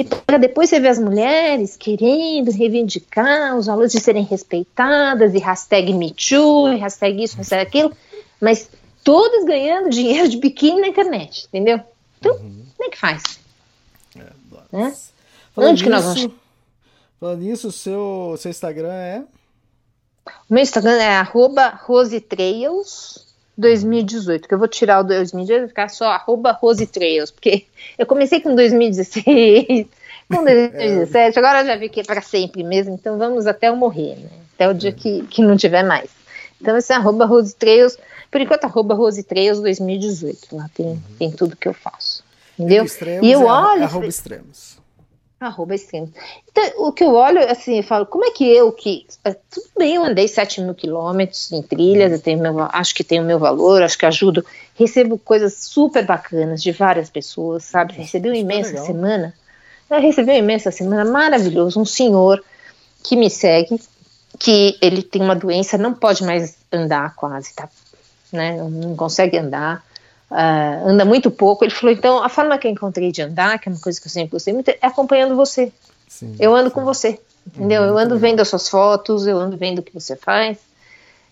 E para depois você ver as mulheres querendo reivindicar os valores de serem respeitadas, e hashtag MeToo, e hashtag isso, hashtag aquilo, mas todas ganhando dinheiro de biquíni na internet, entendeu? Então, uhum. como é que faz? É, né? Onde que nós vamos... Falando nisso, o seu, seu Instagram é? O meu Instagram é arroba rosetrails, 2018, que eu vou tirar o 2018 e ficar só arroba Rose Trails, porque eu comecei com 2016, com 2017, é. agora eu já vi que é para sempre mesmo, então vamos até eu morrer, né? Até o dia que, que não tiver mais. Então esse é arroba Rose Trails, por enquanto arroba Rose Trails 2018, lá tem, uhum. tem tudo que eu faço. Entendeu? E eu é olho. Arroba extremos. Arroba extremo. Então, o que eu olho, assim, eu falo, como é que eu, que. É, tudo bem, eu andei 7 mil quilômetros em trilhas, eu tenho meu, acho que tem o meu valor, acho que ajudo. Recebo coisas super bacanas de várias pessoas, sabe? Recebi um imenso essa semana. Eu recebi um imenso essa semana, maravilhoso, um senhor que me segue, que ele tem uma doença, não pode mais andar quase, tá? Né? Não consegue andar uh, anda muito pouco. Ele falou: então, a forma que eu encontrei de andar, que é uma coisa que eu sempre gostei muito, é acompanhando você. Sim, eu ando sim. com você, entendeu? Uhum, eu ando vendo as suas fotos, eu ando vendo o que você faz.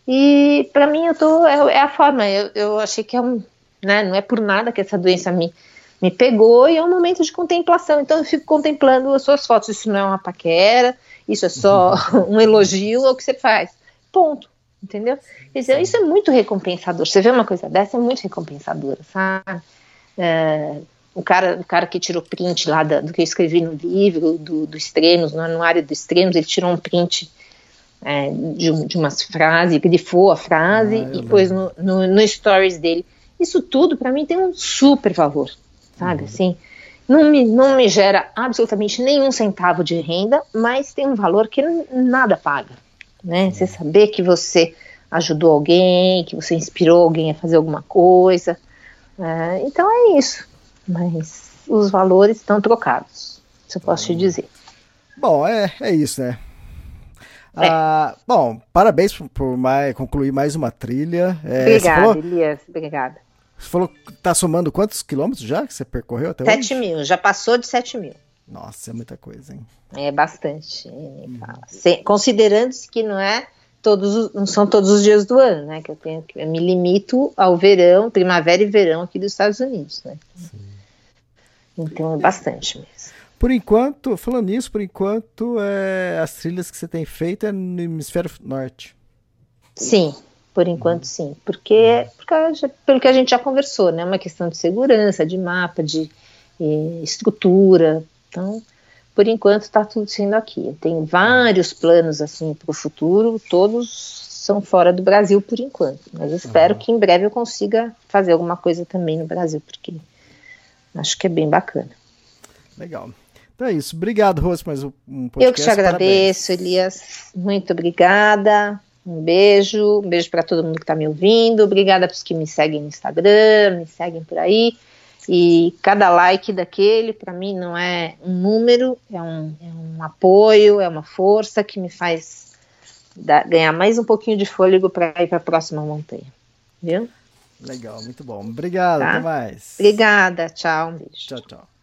E para mim, eu tô, é, é a forma. Eu, eu, achei que é um. Né, não é por nada que essa doença me, me pegou e é um momento de contemplação. Então eu fico contemplando as suas fotos. Isso não é uma paquera, isso é só uhum. um elogio ao que você faz. Ponto entendeu? Isso é muito recompensador. Você vê uma coisa dessa, é muito recompensadora, sabe? É, o, cara, o cara que tirou print lá da, do que eu escrevi no livro, do, do extremos, no anuário do extremos, ele tirou um print é, de, de umas frases, grifou a frase ah, e pôs no, no, no, stories dele. Isso tudo, para mim, tem um super valor, sabe? Uhum. Assim, não me, não me gera absolutamente nenhum centavo de renda, mas tem um valor que nada paga né? Você saber que você ajudou alguém, que você inspirou alguém a fazer alguma coisa. É, então é isso. Mas os valores estão trocados, se eu posso te uhum. dizer. Bom, é, é isso, né? É. Ah, bom, parabéns por, por mais, concluir mais uma trilha. É, obrigada, falou, Elias, obrigada. Você falou que tá somando quantos quilômetros já que você percorreu até 7 hoje? mil, já passou de 7 mil. Nossa, é muita coisa, hein? É bastante. Considerando-se que não é todos, não são todos os dias do ano, né? Que eu tenho, eu me limito ao verão, primavera e verão aqui dos Estados Unidos, né? Sim. Então é bastante mesmo. Por enquanto, falando nisso, por enquanto, é, as trilhas que você tem feito é no hemisfério norte. Sim, por enquanto sim. Porque, porque pelo que a gente já conversou, né? Uma questão de segurança, de mapa, de eh, estrutura. Então, por enquanto está tudo sendo aqui. Eu tenho vários planos assim para o futuro, todos são fora do Brasil por enquanto. Mas espero uhum. que em breve eu consiga fazer alguma coisa também no Brasil, porque acho que é bem bacana. Legal. Então é isso. Obrigado, Rose, mais um podcast. Eu que te agradeço, Parabéns. Elias. Muito obrigada. Um beijo. Um beijo para todo mundo que está me ouvindo. Obrigada para os que me seguem no Instagram, me seguem por aí. E cada like daquele, para mim, não é um número, é um, é um apoio, é uma força que me faz dar, ganhar mais um pouquinho de fôlego para ir para a próxima montanha. Viu? Legal, muito bom. Obrigado, tá? até mais. Obrigada, tchau, um beijo. Tchau, tchau.